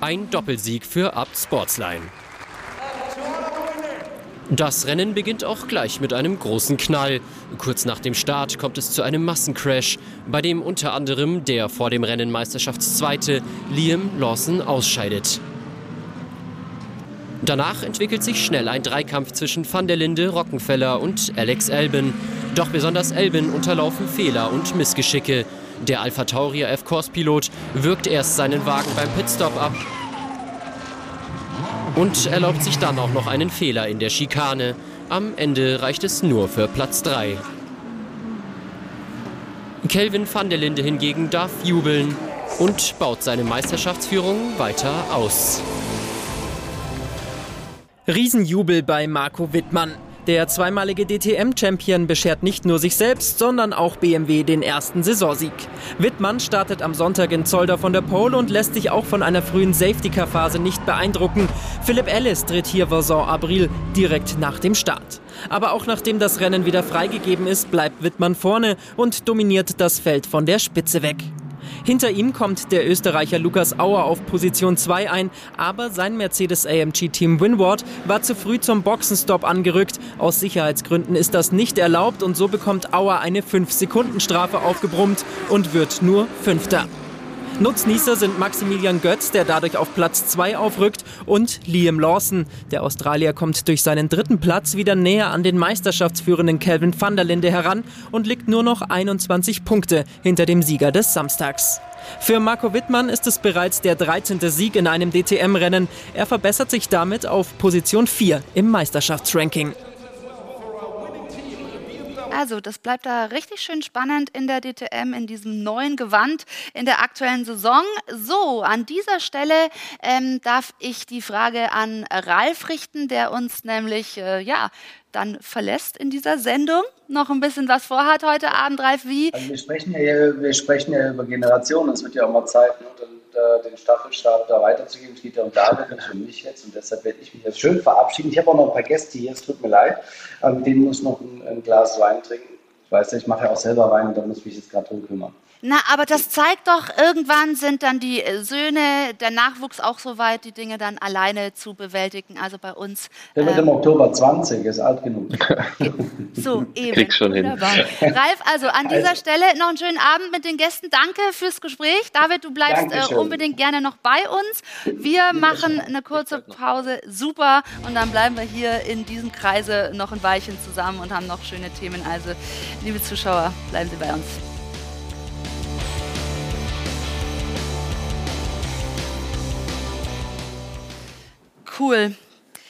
Ein Doppelsieg für Abt Sportsline. Das Rennen beginnt auch gleich mit einem großen Knall. Kurz nach dem Start kommt es zu einem Massencrash, bei dem unter anderem der vor dem Rennen Meisterschaftszweite Liam Lawson ausscheidet. Danach entwickelt sich schnell ein Dreikampf zwischen Van der Linde, Rockenfeller und Alex Elben. Doch besonders Elben unterlaufen Fehler und Missgeschicke. Der Alpha Tauri F-Course-Pilot wirkt erst seinen Wagen beim Pitstop ab und erlaubt sich dann auch noch einen Fehler in der Schikane. Am Ende reicht es nur für Platz 3. Kelvin van der Linde hingegen darf jubeln und baut seine Meisterschaftsführung weiter aus. Riesenjubel bei Marco Wittmann. Der zweimalige DTM-Champion beschert nicht nur sich selbst, sondern auch BMW den ersten Saisonsieg. Wittmann startet am Sonntag in Zolder von der Pole und lässt sich auch von einer frühen Safety-Car-Phase nicht beeindrucken. Philipp Ellis tritt hier Vaison Abril direkt nach dem Start. Aber auch nachdem das Rennen wieder freigegeben ist, bleibt Wittmann vorne und dominiert das Feld von der Spitze weg. Hinter ihm kommt der Österreicher Lukas Auer auf Position 2 ein, aber sein Mercedes AMG Team Winward war zu früh zum Boxenstopp angerückt. Aus Sicherheitsgründen ist das nicht erlaubt und so bekommt Auer eine 5-Sekunden-Strafe aufgebrummt und wird nur Fünfter. Nutznießer sind Maximilian Götz, der dadurch auf Platz 2 aufrückt, und Liam Lawson. Der Australier kommt durch seinen dritten Platz wieder näher an den meisterschaftsführenden Calvin van der Linde heran und liegt nur noch 21 Punkte hinter dem Sieger des Samstags. Für Marco Wittmann ist es bereits der 13. Sieg in einem DTM-Rennen. Er verbessert sich damit auf Position 4 im Meisterschaftsranking. Also, das bleibt da richtig schön spannend in der DTM, in diesem neuen Gewand in der aktuellen Saison. So, an dieser Stelle ähm, darf ich die Frage an Ralf richten, der uns nämlich, äh, ja, dann verlässt in dieser Sendung. Noch ein bisschen was vorhat heute Abend, Ralf, wie? Also wir, sprechen ja, wir sprechen ja über Generationen, es wird ja auch mal Zeit, ne? Äh, den Staffelstab da weiterzugeben. Es geht ja um David, nicht um mich jetzt. Und deshalb werde ich mich jetzt schön verabschieden. Ich habe auch noch ein paar Gäste hier, es tut mir leid. Ähm, denen muss noch ein, ein, Glas Wein trinken. Ich weiß ja, ich mache ja auch selber Wein und da muss ich mich jetzt gerade drum kümmern. Na, aber das zeigt doch, irgendwann sind dann die äh, Söhne, der Nachwuchs auch so weit, die Dinge dann alleine zu bewältigen. Also bei uns. Der wird im ähm, Oktober 20, ist alt genug. so, eben. Krieg's schon hin. Wunderbar. Ralf, also an dieser Stelle noch einen schönen Abend mit den Gästen. Danke fürs Gespräch. David, du bleibst äh, unbedingt gerne noch bei uns. Wir machen eine kurze Pause. Super. Und dann bleiben wir hier in diesem Kreise noch ein Weilchen zusammen und haben noch schöne Themen. Also, liebe Zuschauer, bleiben Sie bei uns. Cool.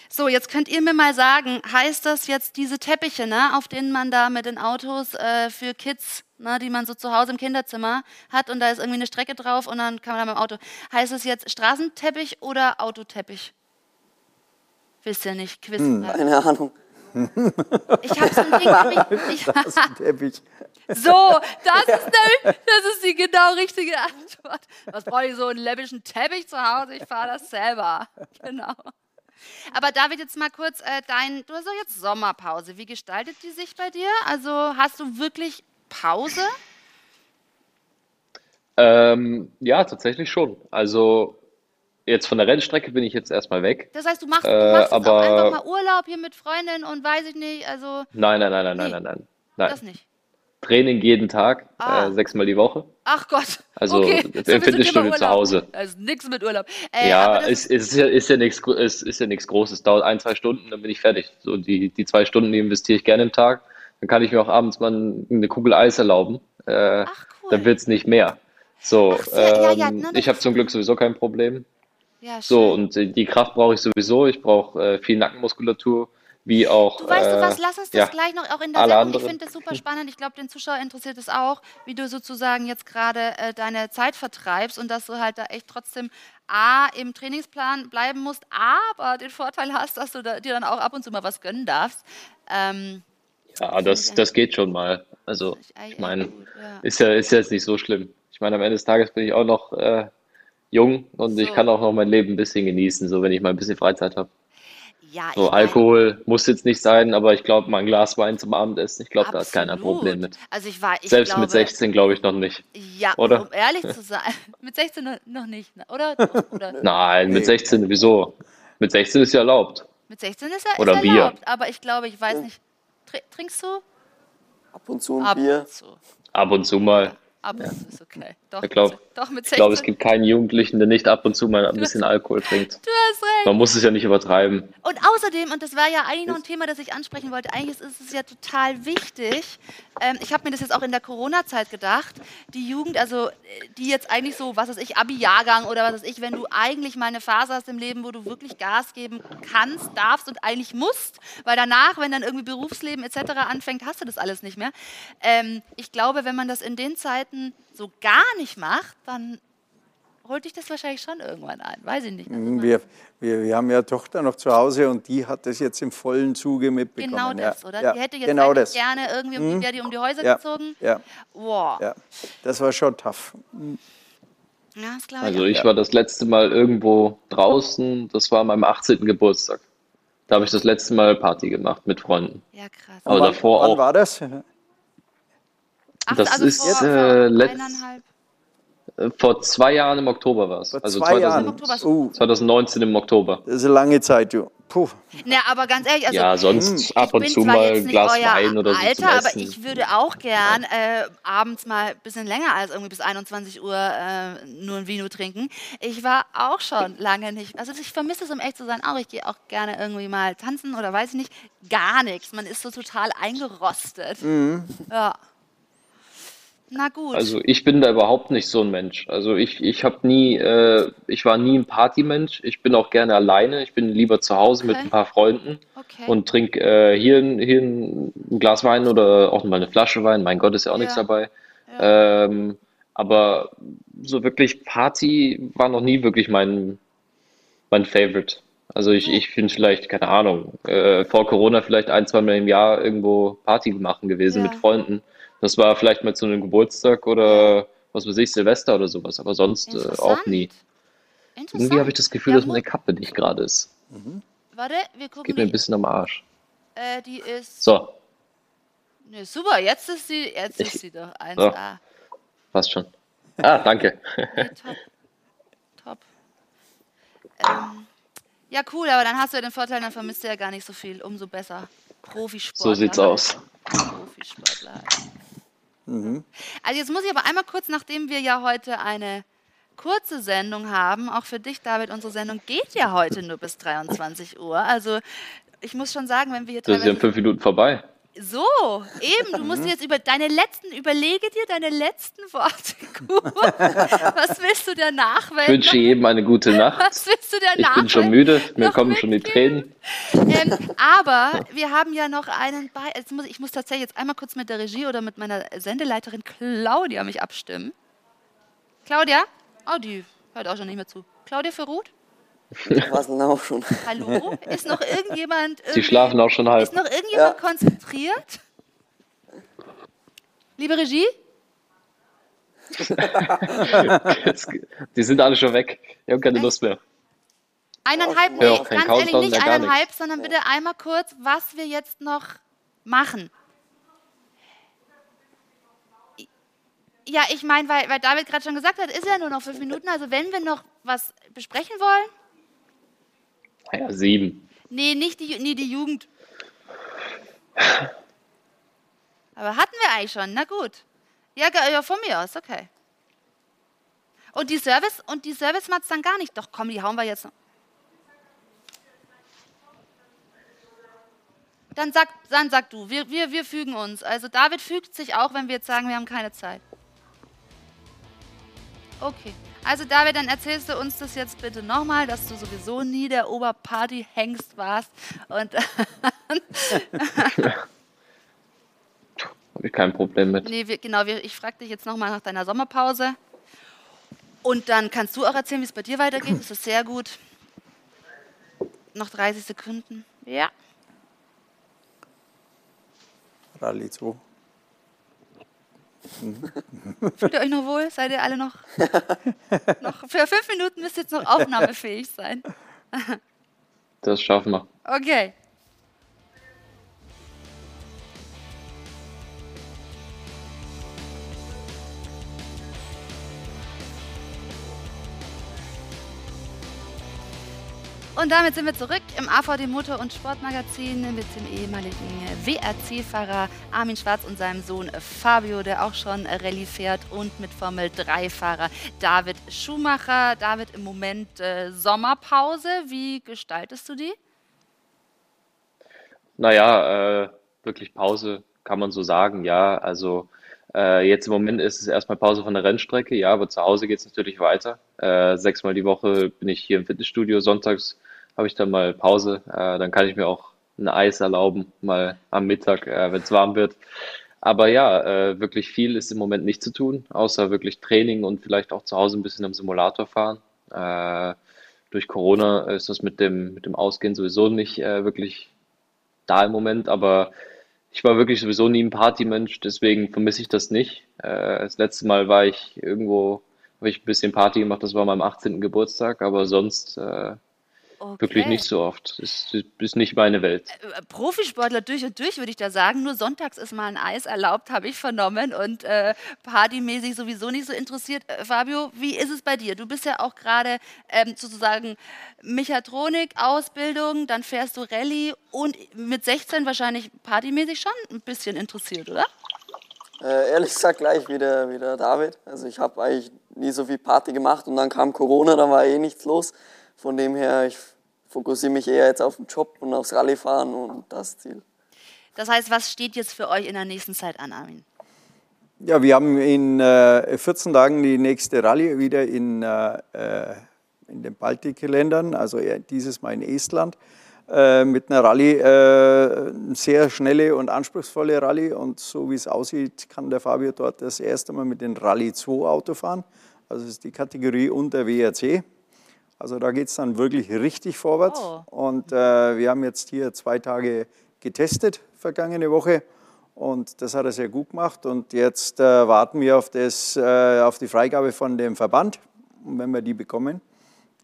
So, jetzt könnt ihr mir mal sagen, heißt das jetzt diese Teppiche, ne, auf denen man da mit den Autos äh, für Kids, ne, die man so zu Hause im Kinderzimmer hat und da ist irgendwie eine Strecke drauf und dann kann man da mit dem Auto. Heißt es jetzt Straßenteppich oder Autoteppich? Wisst ihr nicht, Quiz. Keine Ahnung. Ich habe so ein Ding. Ich, ich, Straßenteppich. So, das ist nämlich, das ist die genau richtige Antwort. Was brauche ich so einen läppischen Teppich zu Hause? Ich fahre das selber. Genau. Aber David, jetzt mal kurz, äh, dein, du hast doch jetzt Sommerpause. Wie gestaltet die sich bei dir? Also hast du wirklich Pause? Ähm, ja, tatsächlich schon. Also jetzt von der Rennstrecke bin ich jetzt erstmal weg. Das heißt, du machst, Äh, du machst jetzt auch aber- einfach mal Urlaub hier mit Freundin und weiß ich nicht, also Nein, nein, nein, nein, nein, Nee, nein, nein. Nein. das nicht. Training jeden Tag, Ah. äh, sechsmal die Woche. Ach Gott. Also okay. im wir sind Fitnessstudio zu. Hause. Also nichts mit Urlaub. Äh, ja, es, es ist ja, ist ja nichts, es ist ja Großes. Dauert ein, zwei Stunden, dann bin ich fertig. So die, die zwei Stunden, die investiere ich gerne im Tag. Dann kann ich mir auch abends mal eine Kugel Eis erlauben. Äh, Ach, cool. Dann wird's nicht mehr. So, Ach, sehr- ja, ja, ähm, ne, ich habe ist- zum Glück sowieso kein Problem. ja, So, und äh, die Kraft brauche ich sowieso. Ich brauche äh, viel Nackenmuskulatur, wie auch. Du weißt du äh, was, lass uns das ja, gleich noch auch in der Sendung. Ich anderen. finde das super spannend. Ich glaube, den Zuschauer interessiert es auch, wie du sozusagen jetzt gerade äh, deine Zeit vertreibst und dass du halt da echt trotzdem A, im Trainingsplan bleiben musst, aber den Vorteil hast, dass du da, dir dann auch ab und zu mal was gönnen darfst. Ähm, Ja, das, das geht schon mal. Also, ich meine, ist ja, ist ja jetzt nicht so schlimm. Ich meine, am Ende des Tages bin ich auch noch äh, jung und ich So. kann auch noch mein Leben ein bisschen genießen, so wenn ich mal ein bisschen Freizeit habe. Ja, So, Alkohol muss jetzt nicht sein, aber ich glaube, mal ein Glas Wein zum Abendessen, ich glaube, da hat keiner ein. Problem mit. Also ich war, ich Selbst glaube, mit 16 glaube ich noch nicht. Ja, oder? um ehrlich zu sein, mit 16 noch- nicht, ne? oder? Oder? Nein, mit 16 wieso? Mit 16 ist ja erlaubt. Mit 16 ist er, Oder ist Bier. erlaubt, aber ich glaube, ich weiß nicht. Tr trinkst du? Ab und zu ein Ab Bier. und zu. Ab und zu mal. Ab und zu ist okay. Doch, Ich glaube, doch mit ich glaube, es 16. gibt keinen Jugendlichen, der nicht ab und zu mal ein bisschen Alkohol trinkt. Du hast recht. Man muss es ja nicht übertreiben. Und außerdem, und das war ja eigentlich noch ein Thema, das ich ansprechen wollte, eigentlich ist es ja total wichtig. Ähm, ich habe mir das jetzt auch in der Corona-Zeit gedacht. Die Jugend, also äh, die jetzt eigentlich so, was weiß ich, Abi-Jahrgang oder was weiß ich, wenn du eigentlich mal eine Phase hast im Leben, wo du wirklich Gas geben kannst, darfst und eigentlich musst, weil danach, wenn dann irgendwie Berufsleben etc. anfängt, hast du das alles nicht mehr. Ähm, ich glaube, wenn man das in den Zeiten so gar nicht macht, dann holt dich das wahrscheinlich schon irgendwann ein. Weiß ich nicht. Mhm, Wir, wir, wir haben ja Tochter noch zu Hause und die hat das jetzt im vollen Zuge mitbekommen. Genau ja. das, oder? Ja, die hätte jetzt genau das. gerne irgendwie um die, wäre die um die Häuser Ja, gezogen. ja, Wow. Ja, ja, das war schon tough. das glaube ich. Also auch. ich war das letzte Mal irgendwo draußen, das war an meinem 18. Geburtstag. Da habe ich das letzte Mal Party gemacht mit Freunden. ja, krass. Aber wann, davor wann auch. war das? Ach, das also ist, vor, äh, letzt-. Äh, Vor zwei Jahren im Oktober war es. Vor Also zwei 2000, Jahren. Oktober. Oh, 2019 im Oktober. das ist eine lange Zeit, du. Puh. Ne, aber ganz ehrlich, also ja, sonst ich ab und bin zu mal jetzt ein nicht Glas euer Wein oder so Alter, aber ich würde auch gern äh, abends mal ein bisschen länger als irgendwie bis 21 Uhr äh, nur ein Vino trinken. Ich war auch schon lange nicht, also ich vermisse es, um echt zu sein, auch. Ich gehe auch gerne irgendwie mal tanzen oder weiß ich nicht. Gar nichts. Man ist so total eingerostet. Ja. Na gut. Also ich bin da überhaupt nicht so ein Mensch. Also ich, ich habe nie, äh, ich war nie ein Partymensch. Ich bin auch gerne alleine. Ich bin lieber zu Hause mit Okay. ein paar Freunden okay. und trinke äh, hier, ein- hier ein Glas Wein oder auch mal eine Flasche Wein. Mein Gott, ist ja auch nichts Ja. dabei. Ähm, aber so wirklich Party war noch nie wirklich mein, mein Favorite. Also ich, ich finde vielleicht, keine Ahnung, äh, vor Corona vielleicht ein, zwei Mal im Jahr irgendwo Party machen gewesen Ja. mit Freunden. Das war vielleicht mal zu einem Geburtstag oder was weiß ich, Silvester oder sowas, aber sonst äh, auch nie. Irgendwie habe ich das Gefühl, Ja, dass meine Kappe nicht gerade ist. Warte, wir gucken. Geht mir ein bisschen am Arsch. äh, die ist. So, Ne, super, jetzt ist sie, jetzt Ich- ist sie doch 1A. passt schon. Ah, danke. Nee, top. Top. Ähm, ja, cool, aber dann hast du ja den Vorteil, dann vermisst du ja gar nicht so viel. Umso besser. Profisportler. So sieht's aus. Profisportler. halt. Also jetzt muss ich aber einmal kurz, nachdem wir ja heute eine kurze Sendung haben, auch für dich, David, unsere Sendung geht ja heute nur bis 23 Uhr. Also ich muss schon sagen, wenn wir hier Das ist ja in fünf Minuten vorbei. So, eben, du musst dir jetzt über deine letzten, überlege dir deine letzten Worte gut. Was willst du danach? Ich wünsche jedem eine gute Nacht. Was willst du Ich danach? bin schon müde, mir kommen schon die Tränen. Ähm, aber wir haben ja noch einen bei. Muss, ich muss tatsächlich jetzt einmal kurz mit der Regie oder mit meiner Sendeleiterin Claudia mich abstimmen. Claudia? Oh, die hört auch schon nicht mehr zu. Claudia Verruth? Was denn auch schon? Hallo? Ist noch irgendjemand. Sie schlafen auch schon halb. Ist noch irgendjemand konzentriert? Liebe Regie? Die sind alle schon weg. Ich habe keine Lust mehr. Eineinhalb, Ja, nee, kein ganz ehrlich, nicht eineinhalb, sondern bitte einmal kurz, was wir jetzt noch machen. Ja, ich meine, weil, weil David gerade schon gesagt hat, ist ja nur noch fünf Minuten. Also wenn wir noch was besprechen wollen, Ja, sieben. nee, nicht die, nee, die Jugend. Aber hatten wir eigentlich schon, na gut. Ja, ja von mir aus, okay. Und die Service, und die Service-Mats dann gar nicht. Doch komm, die hauen wir jetzt noch. Dann sag, dann sag du, wir, wir, wir fügen uns. Also David fügt sich auch, wenn wir jetzt sagen, wir haben keine Zeit. Okay. Also David, dann erzählst du uns das jetzt bitte nochmal, dass du sowieso nie der Oberparty-Hengst warst. Und Habe ich kein Problem mit. nee, wir, genau, wir, ich frage dich jetzt nochmal nach deiner Sommerpause. Und dann kannst du auch erzählen, wie es bei dir weitergeht. Das ist sehr gut. Noch 30 Sekunden. Ja. Rallye 2. Fühlt ihr euch noch wohl? Seid ihr alle noch? noch für fünf Minuten müsst ihr jetzt noch aufnahmefähig sein. Das schaffen wir. Okay. Und damit sind wir zurück im AVD Motor- und Sportmagazin mit dem ehemaligen WRC-Fahrer Armin Schwarz und seinem Sohn Fabio, der auch schon Rallye fährt, und mit Formel-3-Fahrer David Schumacher. David, im Moment äh, Sommerpause. Wie gestaltest du die? Naja, äh, wirklich Pause kann man so sagen, ja. Also äh, jetzt im Moment ist es erstmal Pause von der Rennstrecke, ja, aber zu Hause geht es natürlich weiter. Äh, sechsmal die Woche bin ich hier im Fitnessstudio, sonntags habe ich dann mal Pause, äh, dann kann ich mir auch ein Eis erlauben, mal am Mittag, äh, wenn es warm wird. Aber ja, äh, wirklich viel ist im Moment nicht zu tun, außer wirklich Training und vielleicht auch zu Hause ein bisschen am Simulator fahren. Äh, durch Corona ist das mit dem, mit dem Ausgehen sowieso nicht äh, wirklich da im Moment, aber ich war wirklich sowieso nie ein Partymensch, deswegen vermisse ich das nicht. Äh, das letzte Mal war ich irgendwo, habe ich ein bisschen Party gemacht, das war meinem 18. Geburtstag, aber sonst äh, wirklich Okay. nicht so oft. Das ist, ist nicht meine Welt. Äh, Profisportler durch und durch, würde ich da sagen. Nur sonntags ist mal ein Eis erlaubt, habe ich vernommen. Und äh, partymäßig sowieso nicht so interessiert. Äh, Fabio, wie ist es bei dir? Du bist ja auch gerade ähm, sozusagen Mechatronik, Ausbildung, dann fährst du Rallye und mit 16 wahrscheinlich partymäßig schon ein bisschen interessiert, oder? Äh, ehrlich gesagt gleich wie der, wie der David. Also ich habe eigentlich nie so viel Party gemacht und dann kam Corona, da war eh nichts los. Von dem her, ich fokussiere mich eher jetzt auf den Job und aufs Rallyefahren und das Ziel. Das heißt, was steht jetzt für euch in der nächsten Zeit an, Armin? Ja, wir haben in äh, 14 Tagen die nächste Rallye wieder in, äh, äh, in den Baltikländern, also dieses Mal in Estland, äh, mit einer Rallye, äh, eine sehr schnelle und anspruchsvolle Rallye. Und so wie es aussieht, kann der Fabio dort das erste Mal mit dem Rallye 2 Auto fahren. Also das ist die Kategorie unter WRC. Also da geht es dann wirklich richtig vorwärts. Oh. Und äh, wir haben jetzt hier zwei Tage getestet, vergangene Woche. Und das hat er sehr gut gemacht. Und jetzt äh, warten wir auf, das, äh, auf die Freigabe von dem Verband. Und wenn wir die bekommen,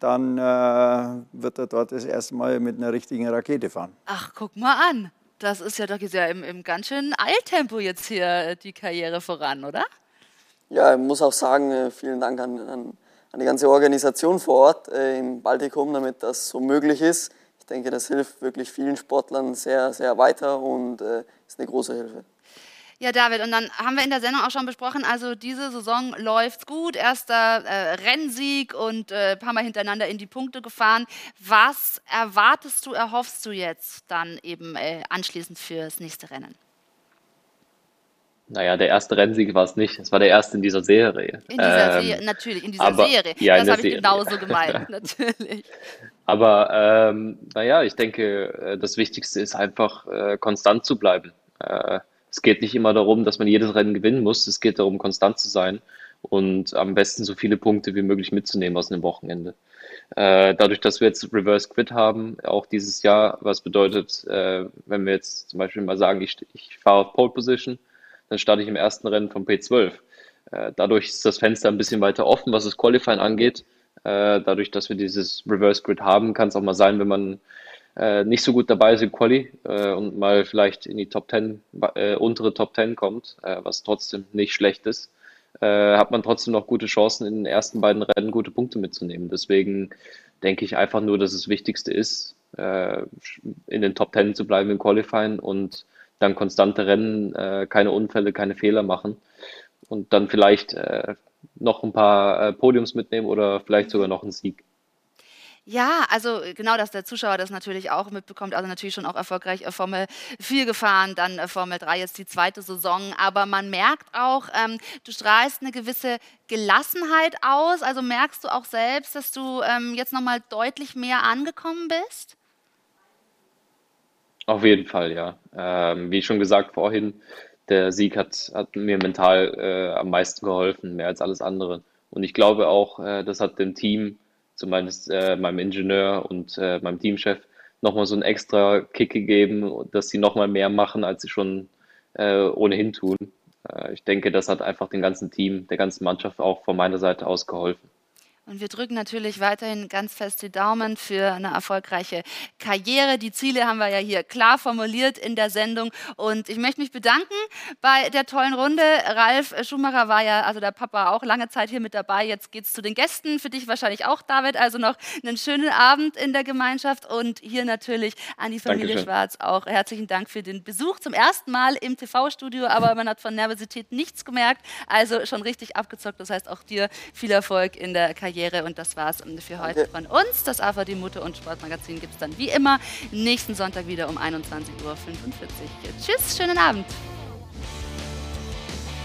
dann äh, wird er dort das erste Mal mit einer richtigen Rakete fahren. Ach, guck mal an. Das ist ja doch ist ja im, im ganz schönen Eiltempo jetzt hier äh, die Karriere voran, oder? Ja, ich muss auch sagen, äh, vielen Dank an, an, an die ganze Organisation vor Ort äh, im Baltikum, damit das so möglich ist. Ich denke, das hilft wirklich vielen Sportlern sehr, sehr weiter und äh, ist eine große Hilfe. Ja, David, und dann haben wir in der Sendung auch schon besprochen, also diese Saison läuft gut, erster äh, Rennsieg und äh, ein paar Mal hintereinander in die Punkte gefahren. Was erwartest du, erhoffst du jetzt dann eben äh, anschließend fürs nächste Rennen? Naja, der erste Rennsieg war es nicht. Es war der erste in dieser Serie. In dieser ähm, Serie, natürlich, in dieser aber, Serie. Ja, das habe ich genauso gemeint, natürlich. Aber ähm, naja, ich denke, äh, das Wichtigste ist einfach, äh, konstant zu bleiben. Äh, es geht nicht immer darum, dass man jedes Rennen gewinnen muss. Es geht darum, konstant zu sein und am besten so viele Punkte wie möglich mitzunehmen aus einem Wochenende. Äh, dadurch, dass wir jetzt Reverse Quit haben, auch dieses Jahr, was bedeutet, äh, wenn wir jetzt zum Beispiel mal sagen, ich, ich fahre auf Pole Position, dann starte ich im ersten Rennen vom P12. Äh, dadurch ist das Fenster ein bisschen weiter offen, was das Qualifying angeht. Äh, dadurch, dass wir dieses Reverse Grid haben, kann es auch mal sein, wenn man äh, nicht so gut dabei ist im Quali und mal vielleicht in die Top 10, untere Top 10 kommt, was trotzdem nicht schlecht ist, hat man trotzdem noch gute Chancen, in den ersten beiden Rennen gute Punkte mitzunehmen. Deswegen denke ich einfach nur, dass das Wichtigste ist, in den Top 10 zu bleiben im Qualifying und dann konstante Rennen, äh, keine Unfälle, keine Fehler machen und dann vielleicht äh, noch ein paar äh, Podiums mitnehmen oder vielleicht sogar noch einen Sieg. Ja, also genau, dass der Zuschauer das natürlich auch mitbekommt. Also natürlich schon auch erfolgreich äh, Formel 4 gefahren, dann äh, Formel 3 jetzt die zweite Saison. Aber man merkt auch, ähm, du strahlst eine gewisse Gelassenheit aus. Also merkst du auch selbst, dass du ähm, jetzt nochmal deutlich mehr angekommen bist? Auf jeden Fall, ja. Ähm, wie schon gesagt vorhin, der Sieg hat, hat mir mental äh, am meisten geholfen, mehr als alles andere. Und ich glaube auch, äh, das hat dem Team, zumindest äh, meinem Ingenieur und äh, meinem Teamchef, nochmal so einen extra Kick gegeben, dass sie nochmal mehr machen, als sie schon äh, ohnehin tun. Äh, ich denke, das hat einfach dem ganzen Team, der ganzen Mannschaft auch von meiner Seite aus geholfen. Und wir drücken natürlich weiterhin ganz fest die Daumen für eine erfolgreiche Karriere. Die Ziele haben wir ja hier klar formuliert in der Sendung. Und ich möchte mich bedanken bei der tollen Runde. Ralf Schumacher war ja, also der Papa, auch lange Zeit hier mit dabei. Jetzt geht es zu den Gästen. Für dich wahrscheinlich auch, David. Also noch einen schönen Abend in der Gemeinschaft. Und hier natürlich an die Familie Dankeschön. Schwarz auch herzlichen Dank für den Besuch. Zum ersten Mal im TV-Studio, aber man hat von Nervosität nichts gemerkt. Also schon richtig abgezockt. Das heißt auch dir viel Erfolg in der Karriere. Karriere. Und das war's für heute von uns. Das AVD Mutter und Sportmagazin gibt es dann wie immer nächsten Sonntag wieder um 21.45 Uhr. Tschüss, schönen Abend.